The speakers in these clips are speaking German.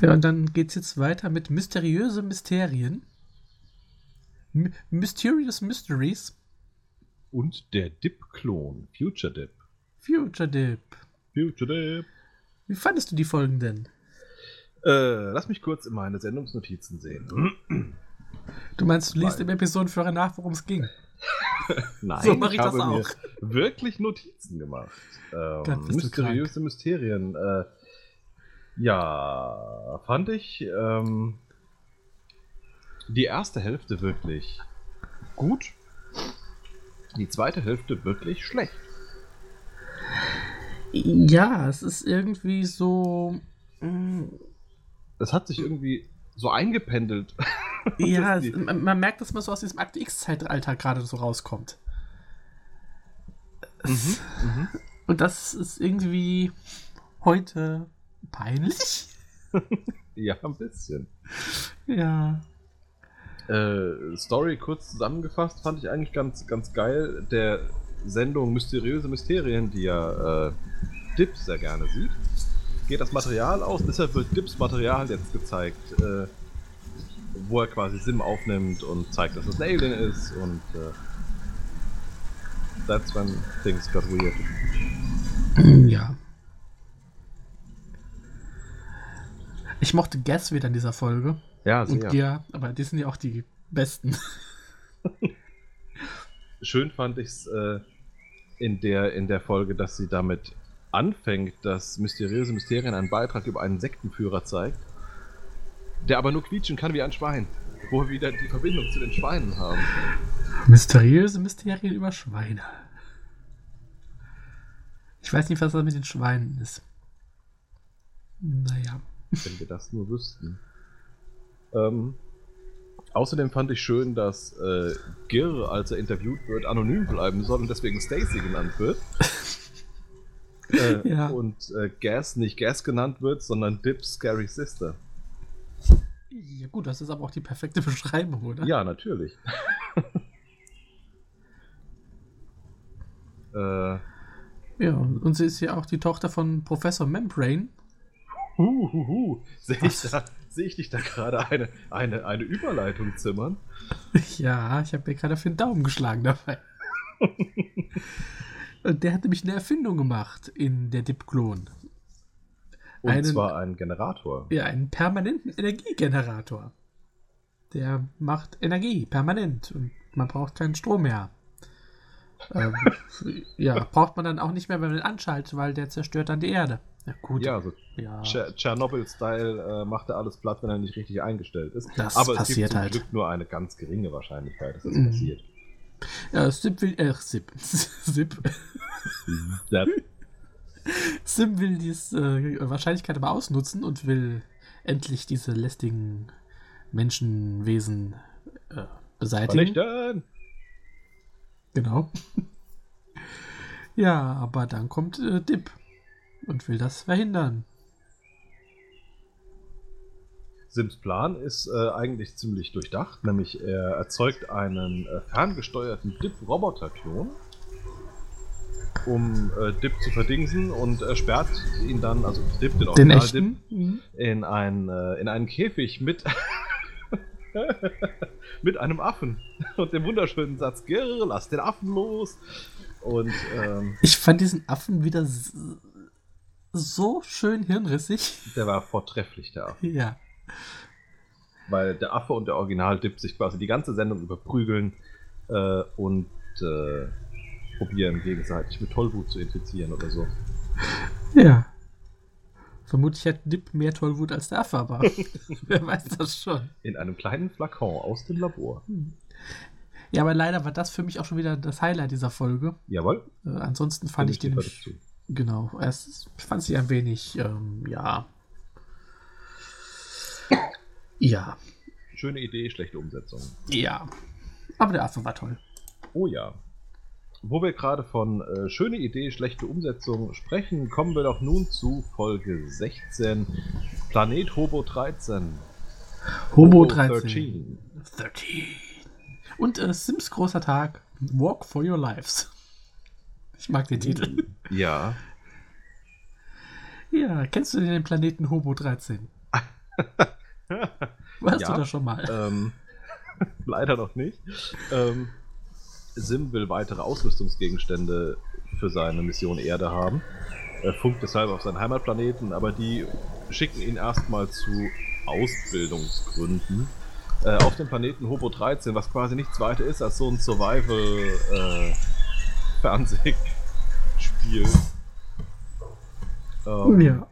Ja, und dann geht es jetzt weiter mit mysteriöse Mysterien. M Mysterious Mysteries. Und der Dip-Klon, Future Dip. Future Dip. Future Dip. Wie fandest du die Folgen denn? Äh, lass mich kurz in meine Sendungsnotizen sehen. Du meinst, du liest im Episodenführer nach, worum es ging? Nein, So mach ich das habe auch. mir wirklich Notizen gemacht. Ähm, mysteriöse Mysterien. Äh, ja, fand ich ähm, die erste Hälfte wirklich gut. Die zweite Hälfte wirklich schlecht. Ja, es ist irgendwie so. mm, Das hat sich irgendwie so eingependelt. Ja, es, die- man, man merkt, dass man so aus diesem Akte X-Zeitalter gerade so rauskommt. Es- Mhm. Und das ist irgendwie heute peinlich. Ja, ein bisschen. Ja. Äh, Story kurz zusammengefasst fand ich eigentlich ganz, ganz geil. Der Sendung Mysteriöse Mysterien, die ja äh, Dip sehr gerne sieht, geht das Material aus. Deshalb wird Dips Material jetzt gezeigt, äh, wo er quasi Sim aufnimmt und zeigt, dass es ein Alien ist und äh, that's when things got weird. Ja. Ich mochte Guess wieder in dieser Folge. Ja, Und sehr. ja, aber die sind ja auch die besten. Schön fand ich es äh, in, der, in der Folge, dass sie damit anfängt, dass mysteriöse Mysterien einen Beitrag über einen Sektenführer zeigt, der aber nur quietschen kann wie ein Schwein. Wo wir wieder die Verbindung zu den Schweinen haben. Mysteriöse Mysterien über Schweine. Ich weiß nicht, was das mit den Schweinen ist. Naja. Wenn wir das nur wüssten. Ähm, außerdem fand ich schön, dass äh, Gir, als er interviewt wird, anonym bleiben soll und deswegen Stacy genannt wird. äh, Ja. Und äh, Gas nicht Gas genannt wird, sondern Dip Scary Sister. Ja, gut, das ist aber auch die perfekte Beschreibung, oder? Ja, natürlich. äh, Ja, und sie ist ja auch die Tochter von Professor Membrane. Hu, hu, hu. Sehe ich, da- seh ich dich da gerade eine, eine, eine Überleitung zimmern? Ja, ich habe mir gerade für den Daumen geschlagen dabei. und der hat nämlich eine Erfindung gemacht in der Dip-Klon. Und Einen- zwar ein Generator. Ja, einen permanenten Energiegenerator. Der macht Energie permanent und man braucht keinen Strom mehr. Ähm, ja, braucht man dann auch nicht mehr, wenn man ihn anschaltet, weil der zerstört dann die Erde. Ja, gut. Ja, so ja. Tscher- Tschernobyl-Style äh, macht er alles platt, wenn er nicht richtig eingestellt ist. Das Aber es gibt zum halt. Glück nur eine ganz geringe Wahrscheinlichkeit, dass das Mhm. passiert. Ja, Sim will, äh, Sip. Sip. Sim will diese äh, Wahrscheinlichkeit aber ausnutzen und will endlich diese lästigen Menschenwesen äh, beseitigen. Vernichten! Genau. ja, aber dann kommt äh, Dip und will das verhindern. Sims Plan ist äh, eigentlich ziemlich durchdacht, nämlich er erzeugt einen äh, ferngesteuerten Dip-Roboter-Klon, um äh, Dip zu verdingsen und er sperrt ihn dann, also Dip, den Den Original echten? Mhm. Dip, in, ein, äh, in einen Käfig mit, mit einem Affen und dem wunderschönen Satz, Girr, lass den Affen los. Und ähm, Ich fand diesen Affen wieder so schön hirnrissig. der war vortrefflich, der Affe. Ja. weil der Affe und der Original-Dip sich quasi die ganze Sendung überprügeln äh, und äh, probieren gegenseitig mit Tollwut zu infizieren oder so. Ja. Vermutlich hat Dip mehr Tollwut als der Affe, aber wer weiß das schon. In einem kleinen Flakon aus dem Labor. Ja, aber leider war das für mich auch schon wieder das Highlight dieser Folge. Jawohl. Äh, ansonsten fand ich den dazu. Genau, erst fand sie ein wenig, ähm, ja. Ja, Schöne Idee, schlechte Umsetzung. ja. Aber der Affe war toll. Oh ja. Wo wir gerade von äh, schöne Idee, schlechte Umsetzung sprechen, kommen wir doch nun zu Folge 16. Planet Hobo 13. Hobo 13. 13. 13. Und äh, Sims großer Tag. Walk for your lives. Ich mag den Titel. Ja. Ja, kennst du den Planeten Hobo 13? Warst Ja, du da schon mal? Ähm, leider noch nicht. Ähm, Sim will weitere Ausrüstungsgegenstände für seine Mission Erde haben. Er funkt deshalb auf seinen Heimatplaneten, aber die schicken ihn erstmal zu Ausbildungsgründen äh, auf den Planeten Hobo 13, was quasi nichts weiter ist als so ein Survival-Fernsehspiel. ähm, ja.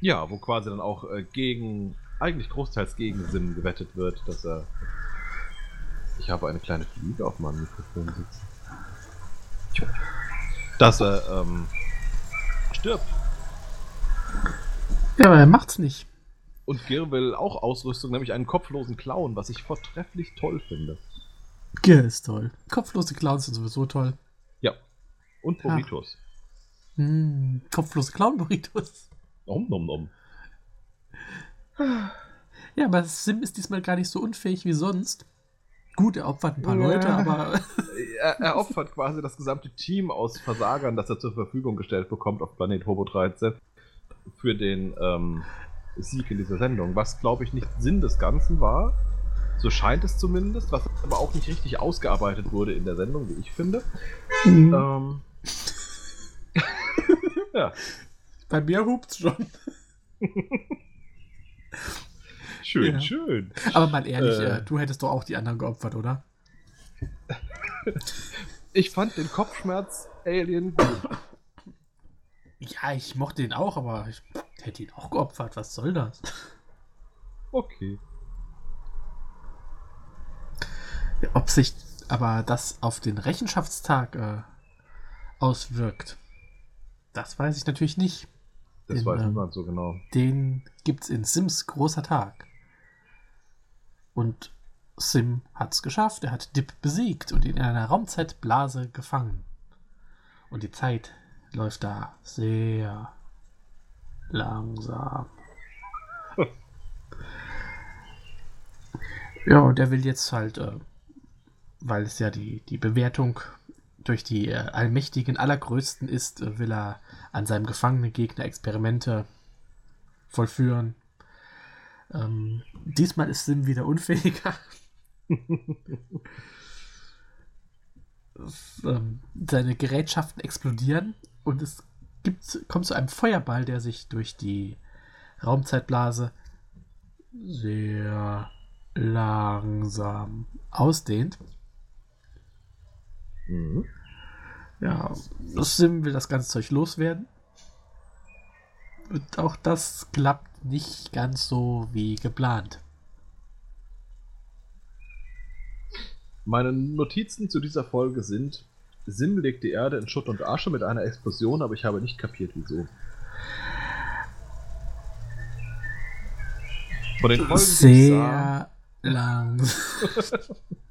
ja, wo quasi dann auch äh, gegen, eigentlich großteils gegen Sim gewettet wird, dass er. Ich habe eine kleine Fliege auf meinem Mikrofon sitzen. Dass er ähm, stirbt. Ja, aber er macht's nicht. Und Gir will auch Ausrüstung, nämlich einen kopflosen Clown, was ich vortrefflich toll finde. Gir ist toll. Kopflose Clowns sind sowieso toll. Ja. Und Burritos. Hm, kopflose Clown-Burritos. Nom nom nom. Ja, aber Sim ist diesmal gar nicht so unfähig wie sonst. Gut, er opfert ein paar Ja. Leute, aber Er, er opfert quasi das gesamte Team aus Versagern, das er zur Verfügung gestellt bekommt auf Planet Hobo 13 für den ähm, Sieg in dieser Sendung, was glaube ich nicht Sinn des Ganzen war. So scheint es zumindest, was aber auch nicht richtig ausgearbeitet wurde in der Sendung, wie ich finde. Ähm, ja, bei mir hupt's schon. schön, Ja. schön. Aber mal ehrlich, Äh. äh, du hättest doch auch die anderen geopfert, oder? Ich fand den Kopfschmerz-Alien gut. Ja, ich mochte ihn auch, aber ich hätte ihn auch geopfert. Was soll das? Okay. Ja, Ob sich aber das auf den Rechenschaftstag äh, auswirkt, das weiß ich natürlich nicht. Das Den, weiß ähm, niemand so genau. Den gibt's in Sims großer Tag. Und Sim hat's geschafft. Er hat Dip besiegt und ihn in einer Raumzeitblase gefangen. Und die Zeit läuft da sehr langsam. ja, und er will jetzt halt, äh, weil es ja die, die Bewertung durch die äh, Allmächtigen Allergrößten ist, äh, will er an seinem gefangenen Gegner Experimente vollführen. Ähm, diesmal ist Sim wieder unfähiger. Ähm, seine Gerätschaften explodieren und es gibt, kommt zu einem Feuerball, der sich durch die Raumzeitblase sehr langsam ausdehnt. Mhm. Ja, Sim will das ganze Zeug loswerden. Und auch das klappt nicht ganz so wie geplant. Meine Notizen zu dieser Folge sind: Sim legt die Erde in Schutt und Asche mit einer Explosion, aber ich habe nicht kapiert, wieso. Von den Folgen, Sehr lang.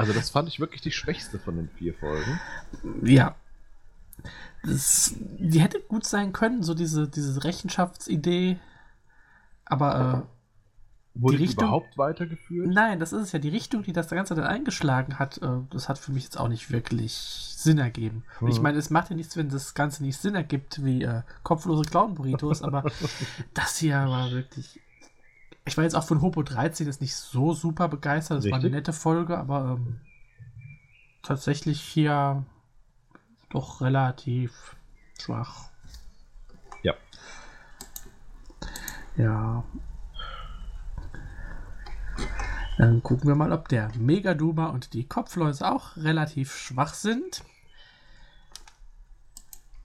also das fand ich wirklich die schwächste von den vier Folgen. Ja. Das, die hätte gut sein können, so diese, diese Rechenschaftsidee. Aber Wurde Die Richtung- überhaupt äh, weitergeführt? nein, das ist es ja. Die Richtung, die das Ganze dann eingeschlagen hat, äh, das hat für mich jetzt auch nicht wirklich Sinn ergeben. Und ich Hm. meine, es macht ja nichts, wenn das Ganze nicht Sinn ergibt, wie äh, kopflose Clown-Burritos, aber das hier war wirklich. Ich war jetzt auch von Hopo 13 jetzt nicht so super begeistert. Das war eine Richtig. nette Folge, aber ähm, tatsächlich hier doch relativ schwach. Ja. Ja. Dann gucken wir mal, ob der Megaduma und die Kopfläuse auch relativ schwach sind.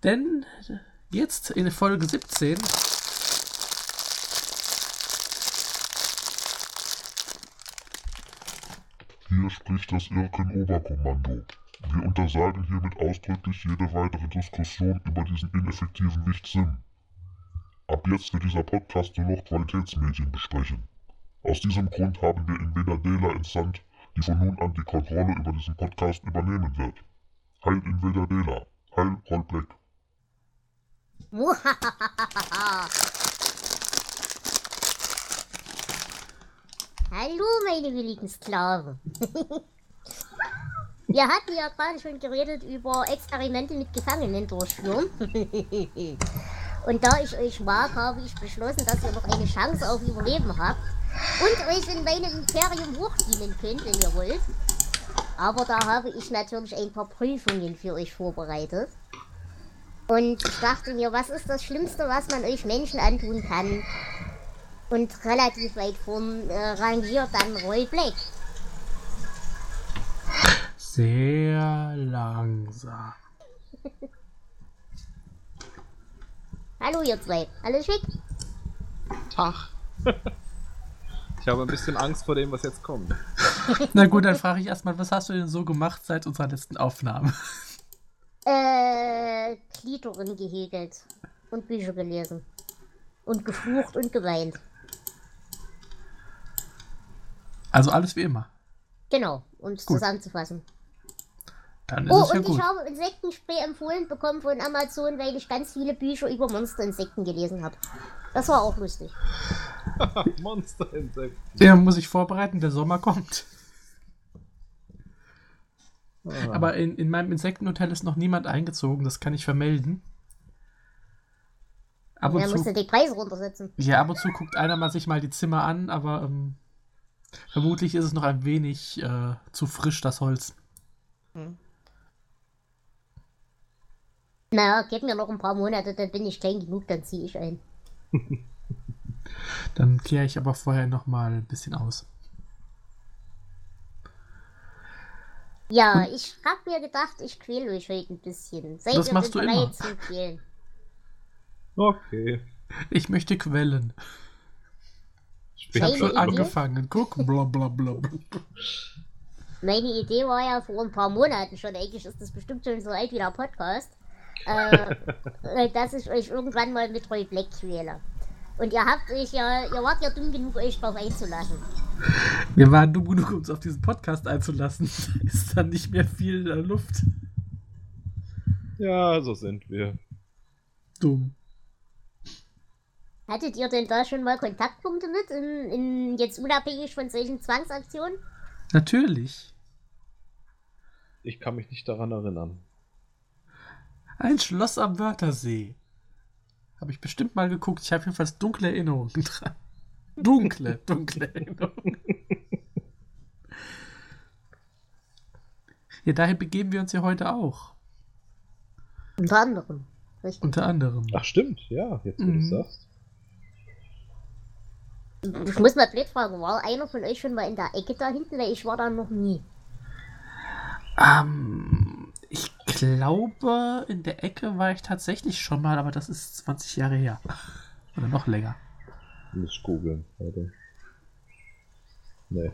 Denn jetzt in Folge 17 Hier spricht das Irken-Oberkommando. Wir untersagen hiermit ausdrücklich jede weitere Diskussion über diesen ineffektiven Wicht-Sim. Ab jetzt wird dieser Podcast nur noch Qualitätsmedien besprechen. Aus diesem Grund haben wir Inveda Dela entsandt, die von nun an die Kontrolle über diesen Podcast übernehmen wird. Heil Inveda Dela. Heil Rollblack. Hallo, meine willigen Sklaven. Wir hatten ja gerade schon geredet über Experimente mit Gefangenen durchführen. Und da ich euch mag, habe ich beschlossen, dass ihr noch eine Chance auf Überleben habt und euch in meinem Imperium hochdienen könnt, wenn ihr wollt. Aber da habe ich natürlich ein paar Prüfungen für euch vorbereitet. Und ich dachte mir, was ist das Schlimmste, was man euch Menschen antun kann? Und relativ weit vorn äh, rangiert dann Roy Black. Sehr langsam. Hallo ihr zwei, alles schick? Tag. Ich habe ein bisschen Angst vor dem, was jetzt kommt. Na gut, dann frage ich erstmal, was hast du denn so gemacht seit unserer letzten Aufnahme? Äh, Klitoren gehegelt und Bücher gelesen. Und geflucht und geweint. Also alles wie immer. Genau, um es zusammenzufassen. Dann ist Oh, es ja und gut. ich habe Insektenspray empfohlen bekommen von Amazon, weil ich ganz viele Bücher über Monsterinsekten gelesen habe. Das war auch lustig. Monster-Insekt. Der muss ich vorbereiten, der Sommer kommt. Ah. Aber in, in meinem Insektenhotel ist noch niemand eingezogen, das kann ich vermelden. Ab und Da musst du zu, die Preise runtersetzen. ja, ab und zu guckt einer mal sich mal die Zimmer an, aber ähm, vermutlich ist es noch ein wenig äh, zu frisch, das Holz. Naja, gib mir noch ein paar Monate, dann bin ich klein genug, dann ziehe ich ein. Dann kehre ich aber vorher noch mal ein bisschen aus. Ja, ich hab mir gedacht, ich quäle euch heute ein bisschen. Seid Das ihr machst denn du immer. zum Quälen? Okay. Ich möchte quellen. Ich habe schon Idee? angefangen. Guck, bla bla bla. bla. Meine Idee war ja vor ein paar Monaten schon, eigentlich ist das bestimmt schon so alt wie der Podcast, äh, äh, dass ich euch irgendwann mal mit Roy Black quäle. Und ihr habt euch ja, ihr wart ja dumm genug, euch drauf einzulassen. Wir waren dumm genug, uns auf diesen Podcast einzulassen. Da ist dann nicht mehr viel äh, Luft. Ja, so sind wir. Dumm. Hattet ihr denn da schon mal Kontaktpunkte mit, in, in jetzt unabhängig von solchen Zwangsaktionen? Natürlich. Ich kann mich nicht daran erinnern. Ein Schloss am Wörthersee. Habe ich bestimmt mal geguckt. Ich habe jedenfalls dunkle Erinnerungen dran. Dunkle, dunkle Erinnerungen. Ja, dahin begeben wir uns ja heute auch. Unter anderem. Richtig. Unter anderem. Ach, stimmt, ja, jetzt wo du es Mhm. sagst. Ich muss mal blöd fragen, war einer von euch schon mal in der Ecke da hinten? Weil ich war da noch nie. Ähm, ich glaube, in der Ecke war ich tatsächlich schon mal, aber das ist 20 Jahre her. Oder noch länger. Muss ich googeln, warte. Nee.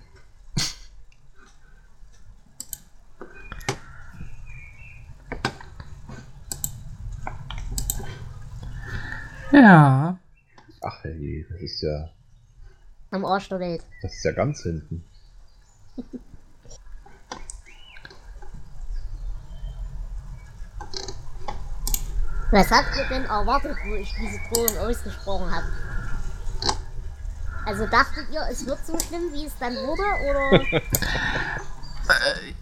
Ja. Ach hey, das ist ja. Am Arsch der Welt. Das ist ja ganz hinten. Was habt ihr denn erwartet, wo ich diese Drohung ausgesprochen habe? Also dachtet ihr, es wird so schlimm, wie es dann wurde? Oder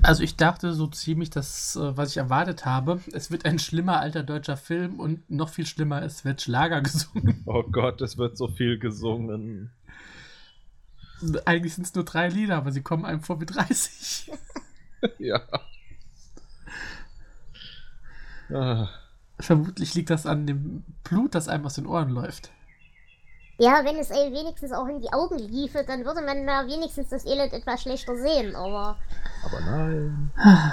Also ich dachte so ziemlich das, äh, was ich erwartet habe. Es wird ein schlimmer alter deutscher Film und noch viel schlimmer, es wird Schlager gesungen. Oh Gott, es wird so viel gesungen. Eigentlich sind es nur drei Lieder, aber sie kommen einem vor wie 30. ja. Ah, Vermutlich liegt das an dem Blut, das einem aus den Ohren läuft. ja, wenn es einem wenigstens auch in die Augen liefe, dann würde man da wenigstens das Elend etwas schlechter sehen. Aber aber nein.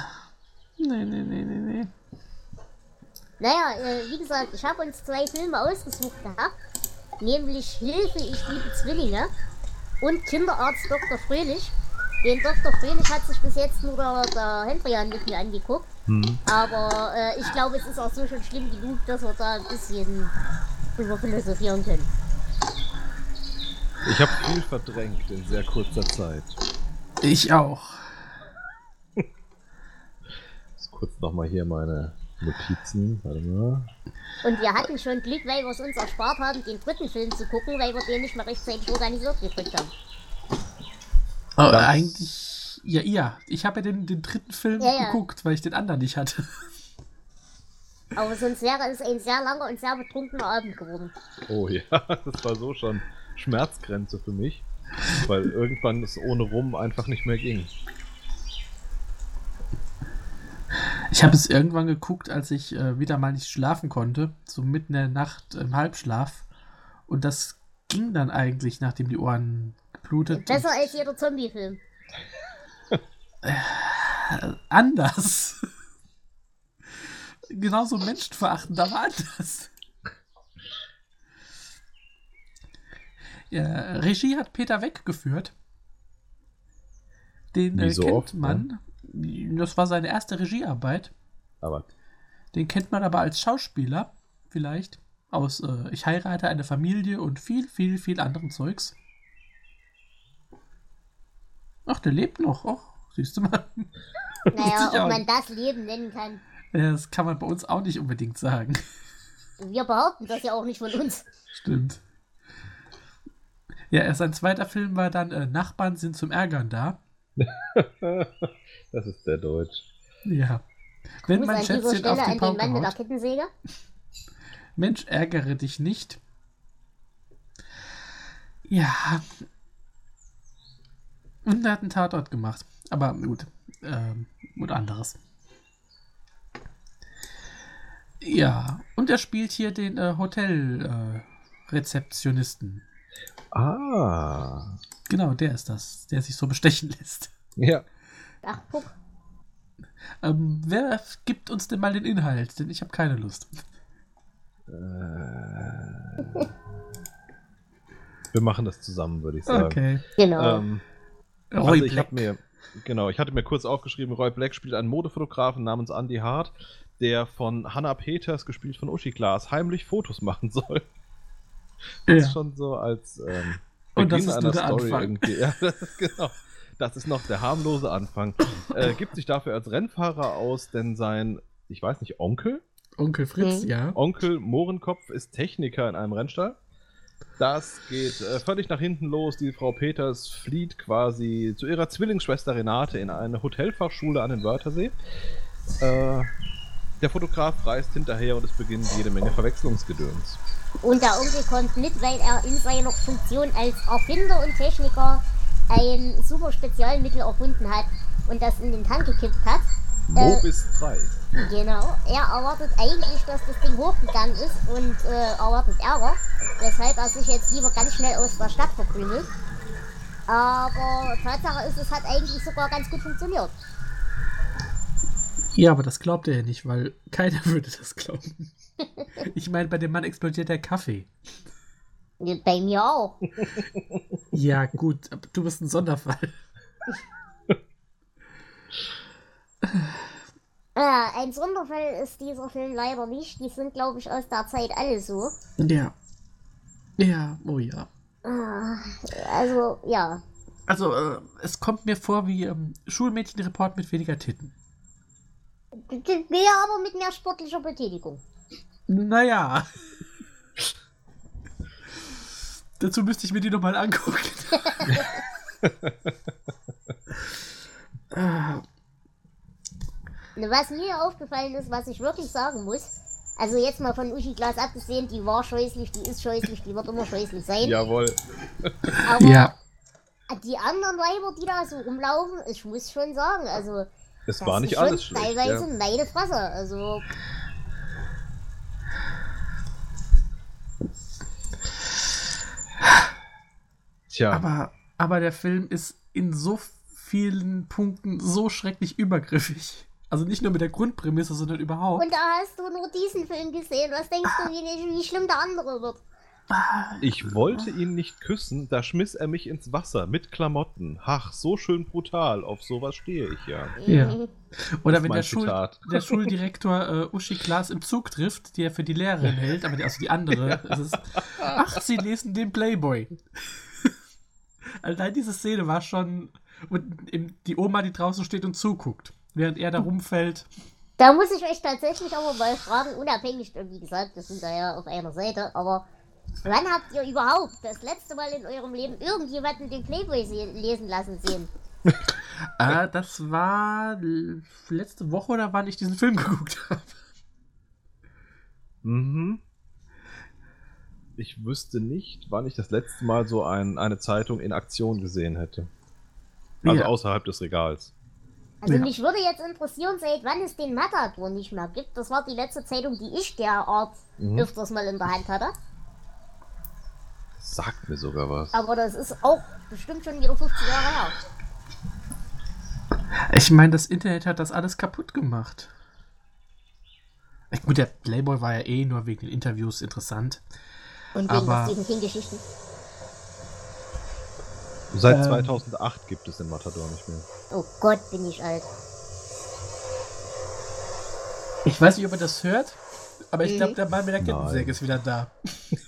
Nee, nee, nee, nee, nee. naja, äh, wie gesagt, ich habe uns zwei Filme ausgesucht gehabt. Nämlich Hilfe, ich liebe Zwillinge und Kinderarzt Dr. Fröhlich. Den Dr. Fröhlich hat sich bis jetzt nur der, der Hendrian mit mir angeguckt. Hm. Aber äh, ich glaube, es ist auch so schon schlimm genug, dass wir da ein bisschen drüber philosophieren können. Ich habe viel verdrängt in sehr kurzer Zeit. Ich auch. Jetzt kurz nochmal hier meine Notizen. Warte mal. Und wir hatten schon Glück, weil wir es uns erspart haben, den dritten Film zu gucken, weil wir den nicht mehr rechtzeitig organisiert gekriegt haben. Aber Das- eigentlich, ja, ja. Ich habe ja den, den dritten Film Ja, ja. geguckt, weil ich den anderen nicht hatte. Aber sonst wäre es ein sehr langer und sehr betrunkener Abend geworden. Oh ja, das war so schon Schmerzgrenze für mich. Weil irgendwann es ohne Rum einfach nicht mehr ging. Ich habe es irgendwann geguckt, als ich äh, wieder mal nicht schlafen konnte, so mitten in der Nacht im Halbschlaf. Und das ging dann eigentlich, nachdem die Ohren geblutet. Besser als jeder Zombie-Film. Äh, anders. Genauso menschenverachtend, aber anders. Ja, Regie hat Peter weggeführt. Den äh, so kennt oft, ne? Das war seine erste Regiearbeit. Aber Den kennt man aber als Schauspieler, vielleicht. Aus äh, Ich heirate eine Familie und viel, viel, viel anderen Zeugs. Ach, der lebt noch. Ach, siehst du mal. Naja, ob man das Leben nennen kann. Das kann man bei uns auch nicht unbedingt sagen. Wir behaupten das ja auch nicht von uns. Stimmt. Ja, sein zweiter Film war dann äh, Nachbarn sind zum Ärgern da. das ist sehr deutsch. Ja. Wenn mein Schätzchen Stelle auf die an den Mann mit der Pauke haut. Kettensäge. Mensch, ärgere dich nicht. Ja. Und er hat einen Tatort gemacht. Aber gut. Ähm, und anderes. Ja. Und er spielt hier den äh, Hotel-Rezeptionisten. Ah. genau, der ist das, der sich so bestechen lässt. Ja. Ach, guck. Ähm, wer gibt uns denn mal den Inhalt? Denn ich habe keine Lust. Wir machen das zusammen, würde ich sagen. Okay. Genau. Ähm, Roy also ich Black. habe mir, genau, ich hatte mir kurz aufgeschrieben, Roy Black spielt einen Modefotografen namens Andy Hart, der von Hannah Peters, gespielt von Uschi Glas, heimlich Fotos machen soll. Das Ja. ist schon so als ähm, Und das Beginn ist nur der Anfang. irgendwie. Ja, das ist genau. Das ist noch der harmlose Anfang. Äh, gibt sich dafür als Rennfahrer aus, denn sein, ich weiß nicht, Onkel? Onkel Fritz, Mhm. ja. Onkel Mohrenkopf ist Techniker in einem Rennstall. Das geht äh, völlig nach hinten los. Die Frau Peters flieht quasi zu ihrer Zwillingsschwester Renate in eine Hotelfachschule an den Wörthersee. Äh, der Fotograf reist hinterher und es beginnt jede Menge Verwechslungsgedöns. Und der Onkel kommt mit, weil er in seiner Funktion als Erfinder und Techniker ein super Spezialmittel erfunden hat und das in den Tank gekippt hat. Mobis 3. Genau. Er erwartet eigentlich, dass das Ding hochgegangen ist und äh, erwartet Ärger, weshalb er sich jetzt lieber ganz schnell aus der Stadt verkrümelt. Aber Tatsache ist, es hat eigentlich sogar ganz gut funktioniert. Ja, aber das glaubt er ja nicht, weil keiner würde das glauben. Ich meine, bei dem Mann explodiert der Kaffee. Bei mir auch. Ja, gut, du bist ein Sonderfall. Äh, ein Sonderfall ist dieser Film leider nicht. Die sind, glaube ich, aus der Zeit alle so. Ja. Ja, oh ja. Ah, Also, ja. Also, äh, es kommt mir vor wie ähm, Schulmädchenreport mit weniger Titten. Mehr aber mit mehr sportlicher Betätigung. Naja. Dazu müsste ich mir die nochmal angucken. Was mir aufgefallen ist, was ich wirklich sagen muss, also jetzt mal von Uschi Glas abgesehen, die war scheußlich, die ist scheußlich, die wird immer scheußlich sein. Jawohl. Aber ja. die anderen Weiber, die da so rumlaufen, ich muss schon sagen, also Es das war ist nicht alles schlecht. teilweise Ja. meine Fresse. Also Tja, Aber, aber der Film ist in so vielen Punkten so schrecklich übergriffig. Also nicht nur mit der Grundprämisse, sondern überhaupt. und da hast du nur diesen Film gesehen. Was denkst du, wie, wie schlimm der andere wird? Ich wollte ihn nicht küssen, da schmiss er mich ins Wasser mit Klamotten. Ach, so schön brutal. Auf sowas stehe ich ja. Ja. Mhm. Oder wenn der, Schul der Schuldirektor äh, Uschi Klaas im Zug trifft, die er für die Lehrerin hält, aber die, also die andere. Es ist, ach, sie lesen den Playboy. Allein diese Szene war schon. Und die Oma, die draußen steht und zuguckt, während er da rumfällt. Da muss ich euch tatsächlich aber mal fragen, unabhängig, wie gesagt, wir sind da ja auf einer Seite, aber wann habt ihr überhaupt das letzte Mal in eurem Leben irgendjemanden den Playboy se- lesen lassen sehen? Äh, das war letzte Woche oder wann ich diesen Film geguckt habe. Mhm. Ich wüsste nicht, wann ich das letzte Mal so ein, eine Zeitung in Aktion gesehen hätte. Also Ja. außerhalb des Regals. Also Ja. mich würde jetzt interessieren, seit wann es den Matador nicht mehr gibt. Das war die letzte Zeitung, die ich derart Mhm. öfters mal in der Hand hatte. Sagt mir sogar was. Aber das ist auch bestimmt schon wieder 50 Jahre her. Ich meine, das Internet hat das alles kaputt gemacht. Gut, der Playboy war ja eh nur wegen den Interviews interessant. Und wegen Aber- der Stephen King-Geschichten. Seit ähm, 2008 gibt es den Matador nicht mehr. Oh Gott, bin ich alt. Ich weiß nicht, ob er das hört, aber ich Mhm. glaube, der Mann mit der Kettensäge ist wieder da.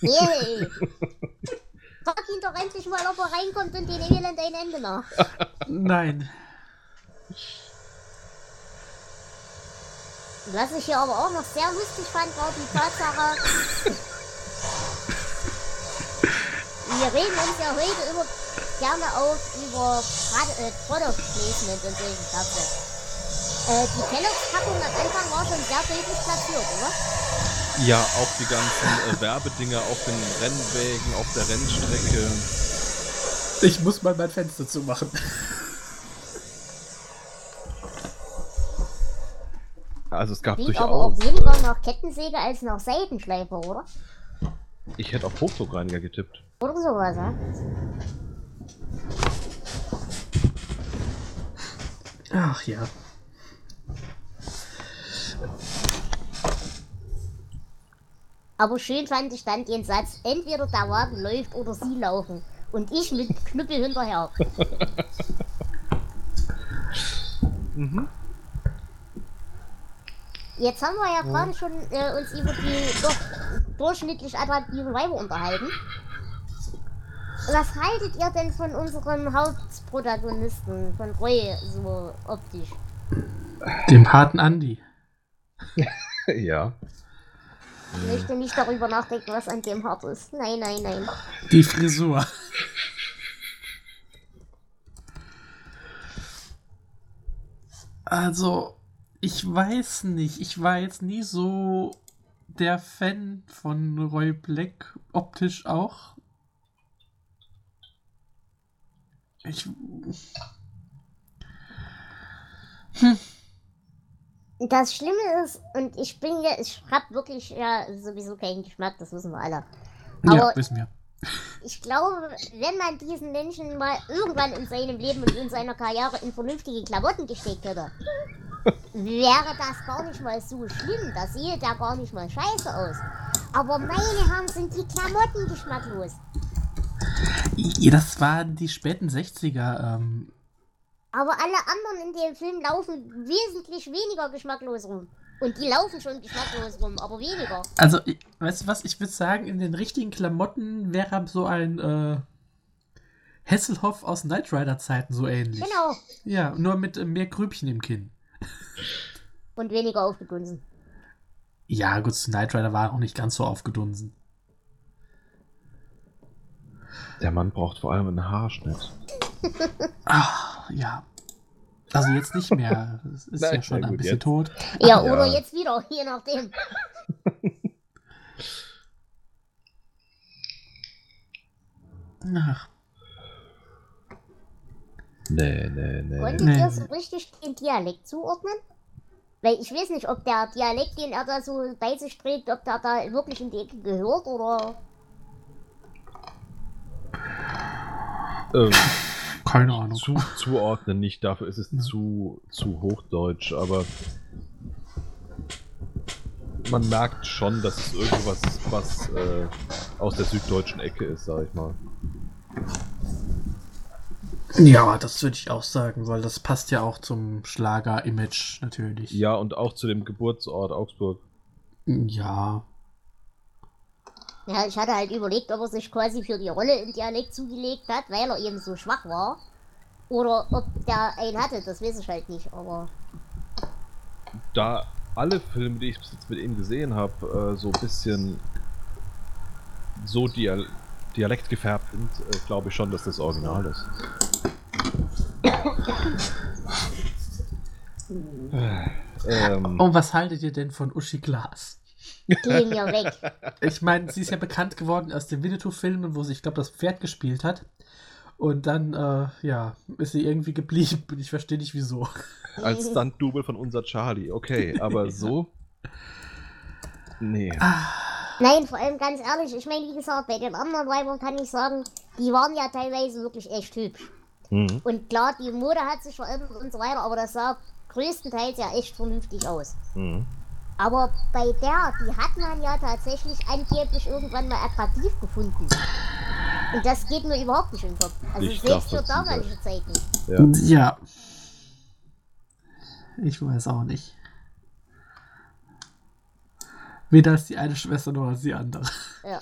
Yay! Frag ihn doch endlich mal, ob er reinkommt und den Elend ein Ende nach. Nein. Was ich hier aber auch noch sehr lustig fand, war die Tatsache. Wir reden uns ja heute immer gerne auf über Prod- äh, Product Placement und solchen Sachen. Äh, die Kellogg-Packung am Anfang war schon sehr deutlich platziert, oder? Ja, auch die ganzen äh, Werbedinger auf den Rennwägen, auf der Rennstrecke. Ich muss mal mein Fenster zumachen. Also es gab Klingt aber auch durchaus. weniger Äh, nach Kettensäge als nach Seitenschleifer, oder? ich hätte auf Hochdruckreiniger getippt. Oder sowas, ja? Ach ja. Aber schön fand ich dann den Satz, entweder der Wagen läuft oder sie laufen. Und ich mit Knüppel hinterher. Jetzt haben wir ja gerade schon äh, uns über die doch durchschnittlich attraktiven Weiber unterhalten. Was haltet ihr denn von unserem Hauptprotagonisten, von Roy, so optisch? Dem harten Andi. ja. Ich möchte nicht darüber nachdenken, was an dem hart ist. Nein, nein, nein. Die Frisur. Also, ich weiß nicht. Ich war jetzt nie so der Fan von Roy Black, optisch auch. Ich. Das Schlimme ist, und ich bin ja, ich hab wirklich ja sowieso keinen Geschmack, das wissen wir alle. ja, Aber wissen wir. ich glaube, wenn man diesen Menschen mal irgendwann in seinem Leben und in seiner Karriere in vernünftige Klamotten gesteckt hätte, wäre das gar nicht mal so schlimm. Da sehe der gar nicht mal scheiße aus. Aber meine Herren sind die Klamotten geschmacklos. Ja, das waren die späten 60er. Ähm, Aber alle anderen in dem Film laufen wesentlich weniger geschmacklos rum. Und die laufen schon geschmacklos rum, aber weniger. also, ich, weißt du was? Ich würde sagen, in den richtigen Klamotten wäre so ein äh, Hasselhoff aus Knight Rider Zeiten so ähnlich. Genau. Ja, nur mit äh, mehr Grübchen im Kinn. Und weniger aufgedunsen. Ja, gut, Knight Rider war auch nicht ganz so aufgedunsen. Der Mann braucht vor allem einen Haarschnitt. Ah, ja. Also jetzt nicht mehr. Das ist Nein, ja schon ein bisschen jetzt. tot. Ja, Ja. oder jetzt wieder, je nachdem. Ach, Nee, nee, nee. Konntet Nee. ihr so richtig den Dialekt zuordnen? Weil ich weiß nicht, ob der Dialekt, den er da so bei sich trägt, ob der da wirklich in die Ecke gehört oder. Ähm, keine Ahnung. zu, zuordnen nicht, dafür ist es Ja. zu, zu hochdeutsch, aber man merkt schon, dass es irgendwas was äh, aus der süddeutschen Ecke ist, sag ich mal. Ja, das würde ich auch sagen, weil das passt ja auch zum Schlager-Image natürlich. Ja, und auch zu dem Geburtsort Augsburg. Ja. Ja, ich hatte halt überlegt, ob er sich quasi für die Rolle im Dialekt zugelegt hat, weil er eben so schwach war. Oder ob der einen hatte, das weiß ich halt nicht, aber. Da alle Filme, die ich bis jetzt mit ihm gesehen habe, äh, so ein bisschen so Dial Dialekt gefärbt sind, äh, glaube ich schon, dass das Original ist. ähm, Und was haltet ihr denn von Uschi Glas? Geh mir weg. Ich meine, sie ist ja bekannt geworden aus den Winnetou-Filmen, wo sie, ich glaube, das Pferd gespielt hat. Und dann, äh, ja, ist sie irgendwie geblieben. Ich verstehe nicht wieso. Als Stunt-Double von unser Charlie. Okay, aber so. Nee. Nein, vor allem ganz ehrlich, ich meine, wie gesagt, bei den anderen Weibern kann ich sagen, die waren ja teilweise wirklich echt hübsch. Mhm. Und klar, die Mode hat sich verändert und so weiter, aber das sah größtenteils ja echt vernünftig aus. Mhm. Aber bei der, die hat man ja tatsächlich angeblich irgendwann mal attraktiv gefunden. Und das geht mir überhaupt nicht in den Kopf. Also Ich selbst für damalige Zeiten. Ja. Ja. Ich weiß auch nicht. Weder als die eine Schwester noch als die andere. Ja.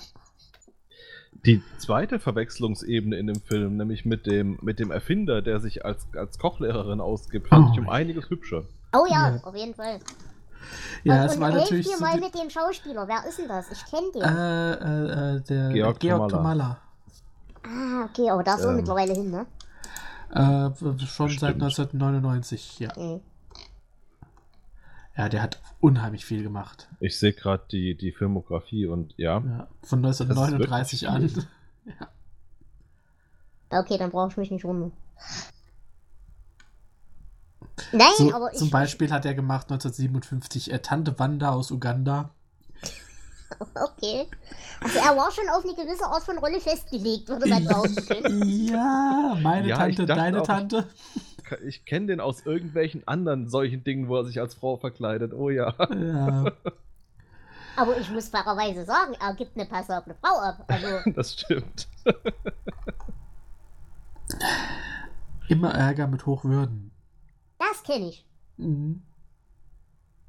Die zweite Verwechslungsebene in dem Film, nämlich mit dem, mit dem Erfinder, der sich als, als Kochlehrerin ausgibt, fand Oh. ich um einiges hübscher. Oh ja, Ja. auf jeden Fall. Ja, und es war helft natürlich mir so mal mit dem Schauspieler. Wer ist denn das? Ich kenne den. äh, äh, äh, der Georg Georg, Tomalla. ah, okay, aber da ist auch ähm, mittlerweile hin, ne? Äh, schon seit Bestimmt. 1999, ja. Mhm. Ja, der hat unheimlich viel gemacht. Ich sehe gerade die, die Filmografie und ja. Ja, von 1939 wirklich an. viel. Okay, dann brauche ich mich nicht wundern. Nein, So, aber ich. zum Beispiel hat er gemacht 1957 äh, Tante Wanda aus Uganda. Okay. Also er war schon auf eine gewisse Art von Rolle festgelegt, würde man können. Ja, meine Ja, ich Tante, deine auch- Tante. Ich kenne den aus irgendwelchen anderen solchen Dingen, wo er sich als Frau verkleidet. Oh ja. Ja. Aber ich muss fairerweise sagen, er gibt eine passable Frau ab. Also, Das stimmt. Immer Ärger mit Hochwürden. Das kenne ich. Mhm.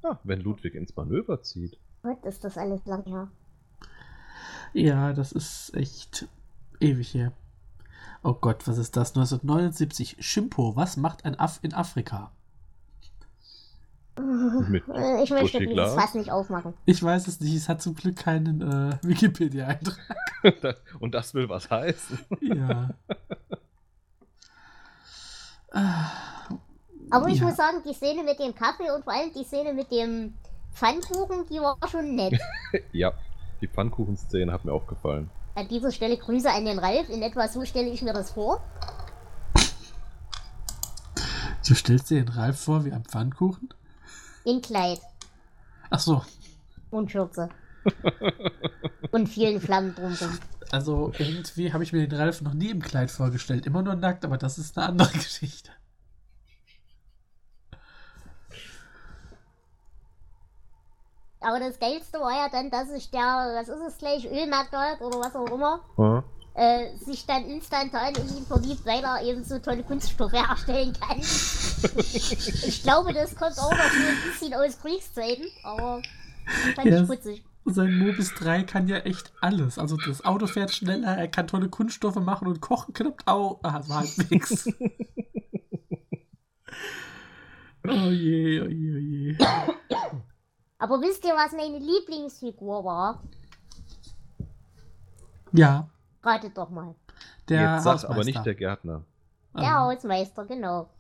Ja, wenn Ludwig ins Manöver zieht. Gott, ist das alles lang her. Ja, das ist echt ewig her. Oh Gott, was ist das? 1979. Shimpo, was macht ein Aff in Afrika? Mit Äh, Ich möchte dieses Glas. Fass nicht aufmachen. Ich weiß es nicht, es hat zum Glück keinen äh, Wikipedia-Eintrag. Und das will was heißen. Ja. Ah, Aber ich Ja. muss sagen, die Szene mit dem Kaffee und vor allem die Szene mit dem Pfannkuchen, die war schon nett. Ja, die Pfannkuchenszene hat mir auch gefallen. An dieser Stelle Grüße an den Ralf. In etwa so stelle ich mir das vor. Du stellst dir den Ralf vor wie ein Pfannkuchen? In Kleid Ach so, und Schürze. und vielen Flammen drumherum. also irgendwie habe ich mir den Ralf noch nie im Kleid vorgestellt. Immer nur nackt, aber das ist eine andere Geschichte. Aber das Geilste war ja dann, dass sich der, was ist es gleich, Ölmagnat oder was auch immer, Ja. äh, sich dann instantan in ihn verliebt, weil er eben so tolle Kunststoffe herstellen kann. ich glaube, das kommt auch noch so ein bisschen aus Kriegszeiten, aber fand Ja, ich putzig. Sein Mobis 3 kann ja echt alles. Also das Auto fährt schneller, er kann tolle Kunststoffe machen und kochen klappt auch. Ah, es war halbwegs. oh je, oh je, oh je. Aber wisst ihr, was meine Lieblingsfigur war? Ja, Ratet doch mal. der Jetzt sag Hausmeister. aber nicht der Gärtner. Der Ähm, Hausmeister, genau.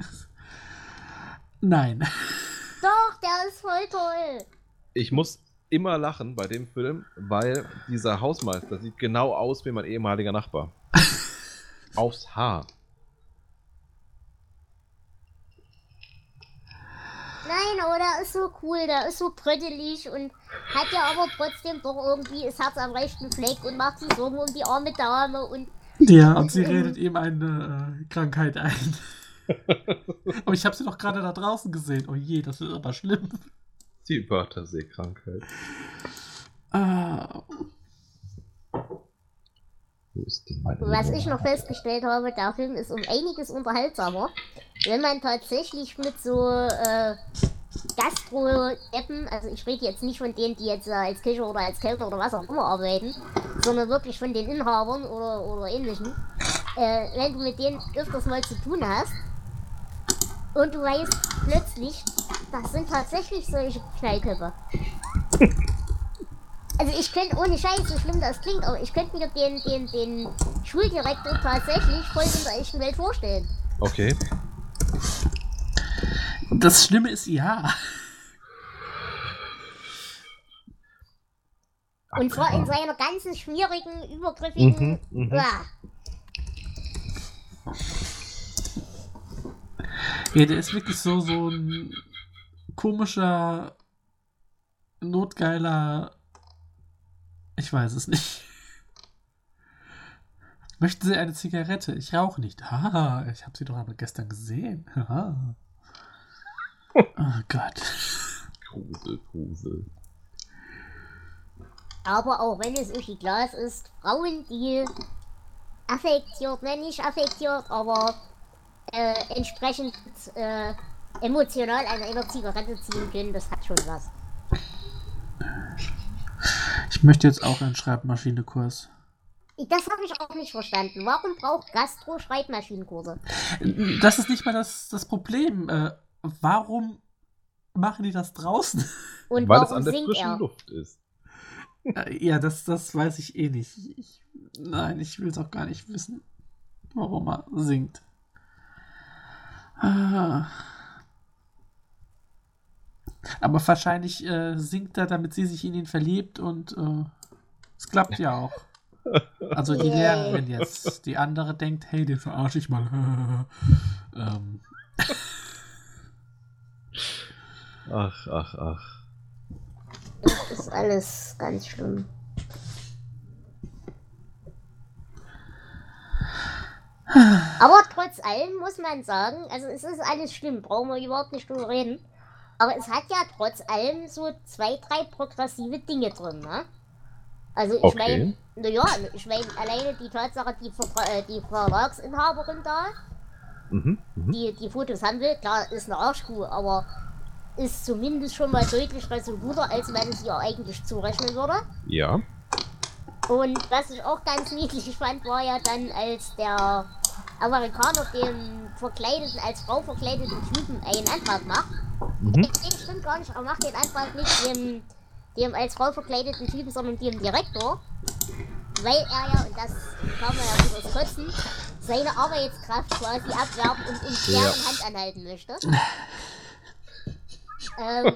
Nein. Doch, der ist voll toll. Ich muss immer lachen bei dem Film, weil dieser Hausmeister sieht genau aus wie mein ehemaliger Nachbar. Aufs Haar. Nein, aber der ist so cool, der ist so bröttelig und hat ja aber trotzdem doch irgendwie das Herz am rechten Fleck und macht sich Sorgen um die arme Dame und Ja, und sie redet ihm eine äh, Krankheit ein. aber ich habe sie doch gerade da draußen gesehen. Oh je, das ist aber schlimm. Die Wörterseekrankheit. Ah, meine was ich noch festgestellt habe, der Film ist um einiges unterhaltsamer, wenn man tatsächlich mit so äh, Gastro-Deppen, also ich rede jetzt nicht von denen, die jetzt äh, als Küche oder als Kellner oder was auch immer arbeiten, sondern wirklich von den Inhabern oder, oder ähnlichen, äh, wenn du mit denen öfters mal zu tun hast und du weißt plötzlich, das sind tatsächlich solche Knallköpfe. Also ich könnte, ohne Scheiß, so schlimm das klingt, aber ich könnte mir den, den, den Schuldirektor tatsächlich voll in der echten Welt vorstellen. Okay. das Schlimme ist ja. Und zwar in seiner ganzen schwierigen, übergriffigen. Mhm, mhm. Ah, Ja, der ist wirklich so, so ein komischer, notgeiler. Ich weiß es nicht. Möchten Sie eine Zigarette? Ich rauche nicht. Haha, ich habe sie doch aber gestern gesehen. Haha. Oh Gott. Grusel, Grusel. aber auch wenn es Uschi Glas ist, Frauen, die affektiert, nein, nicht affektiert, aber äh, entsprechend äh, emotional an einer Zigarette ziehen können, das hat schon was. Ich möchte jetzt auch einen Schreibmaschinekurs. Das habe ich auch nicht verstanden. Warum braucht Gastro Schreibmaschinenkurse? Das ist nicht mal das, das Problem. Äh, warum machen die das draußen? Und Weil es an der frischen er? Luft ist. Äh, ja, das, das weiß ich eh nicht. Ich, nein, ich will es auch gar nicht wissen, warum er singt. Ah. Aber wahrscheinlich äh, singt er, damit sie sich in ihn verliebt und äh, es klappt ja auch. Also die. Lehrerin jetzt. Die andere denkt, hey, den verarsche ich mal. ähm, Ach, ach, ach. Das ist alles ganz schlimm. Aber trotz allem muss man sagen, also es ist alles schlimm, brauchen wir überhaupt nicht drüber reden. Aber es hat ja trotz allem so zwei, drei progressive Dinge drin, ne? Also ich Okay. meine, naja, ich meine alleine die Tatsache, die, Vertra äh, die Verlagsinhaberin da, Mhm, mhm. die die Fotos haben will, klar, ist eine Arschkuh, aber ist zumindest schon mal deutlich resoluter, als man es ihr eigentlich zurechnen würde. Ja. Und was ich auch ganz niedlich fand, war ja dann, als der Amerikaner dem verkleideten, als Frau verkleideten Typen einen Antrag macht. Mhm. Den stimmt gar nicht, er macht den Antrag nicht dem, dem als Frau verkleideten Typen, sondern dem Direktor. Weil er ja, und das kann man ja gut aus Kotzen, seine Arbeitskraft quasi abwerben und in Ja. deren Hand anhalten möchte. ähm,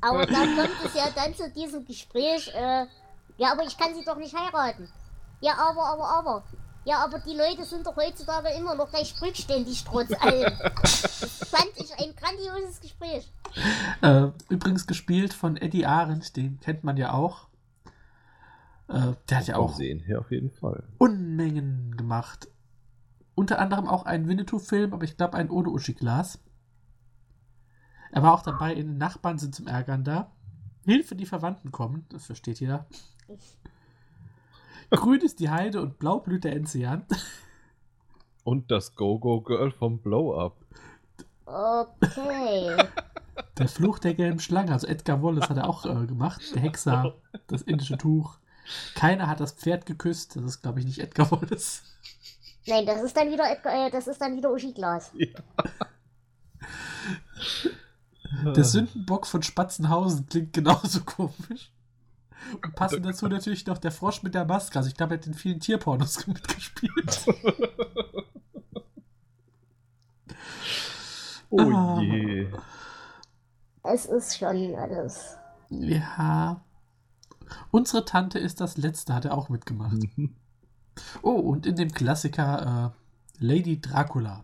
aber dann kommt es ja dann zu diesem Gespräch, äh, ja, aber ich kann sie doch nicht heiraten. Ja, aber, aber, aber. Ja, aber die Leute sind doch heutzutage immer noch recht rückständig, trotz allem. Das fand ich ein grandioses Gespräch. Äh, übrigens gespielt von Eddie Arendt, den kennt man ja auch. Äh, der hat ja auch Sehen her auf jeden Fall. Unmengen gemacht. Unter anderem auch einen Winnetou-Film, aber ich glaube einen ohne Uschi-Glas. Er war auch dabei, in den Nachbarn sind zum Ärgern da. Hilfe, die Verwandten kommen, das versteht jeder. Grün ist die Heide und blau blüht der Enzian. Und das Go-Go-Girl vom Blow-Up. Okay. Der Fluch der gelben Schlange, also Edgar Wallace hat er auch äh, gemacht. Der Hexer, das indische Tuch. Keiner hat das Pferd geküsst. Das ist, glaube ich, nicht Edgar Wallace. Nein, das ist dann wieder, Edgar- äh, das ist dann wieder Uschi Glas. Der Sündenbock von Spatzenhausen klingt genauso komisch. Und passend dazu natürlich noch der Frosch mit der Maske. Also ich glaube, er hat in vielen Tierpornos mitgespielt. Oh Ah. je. Es ist schon alles. Ja. Unsere Tante ist das Letzte, hat er auch mitgemacht. Oh, und in dem Klassiker äh, Lady Dracula.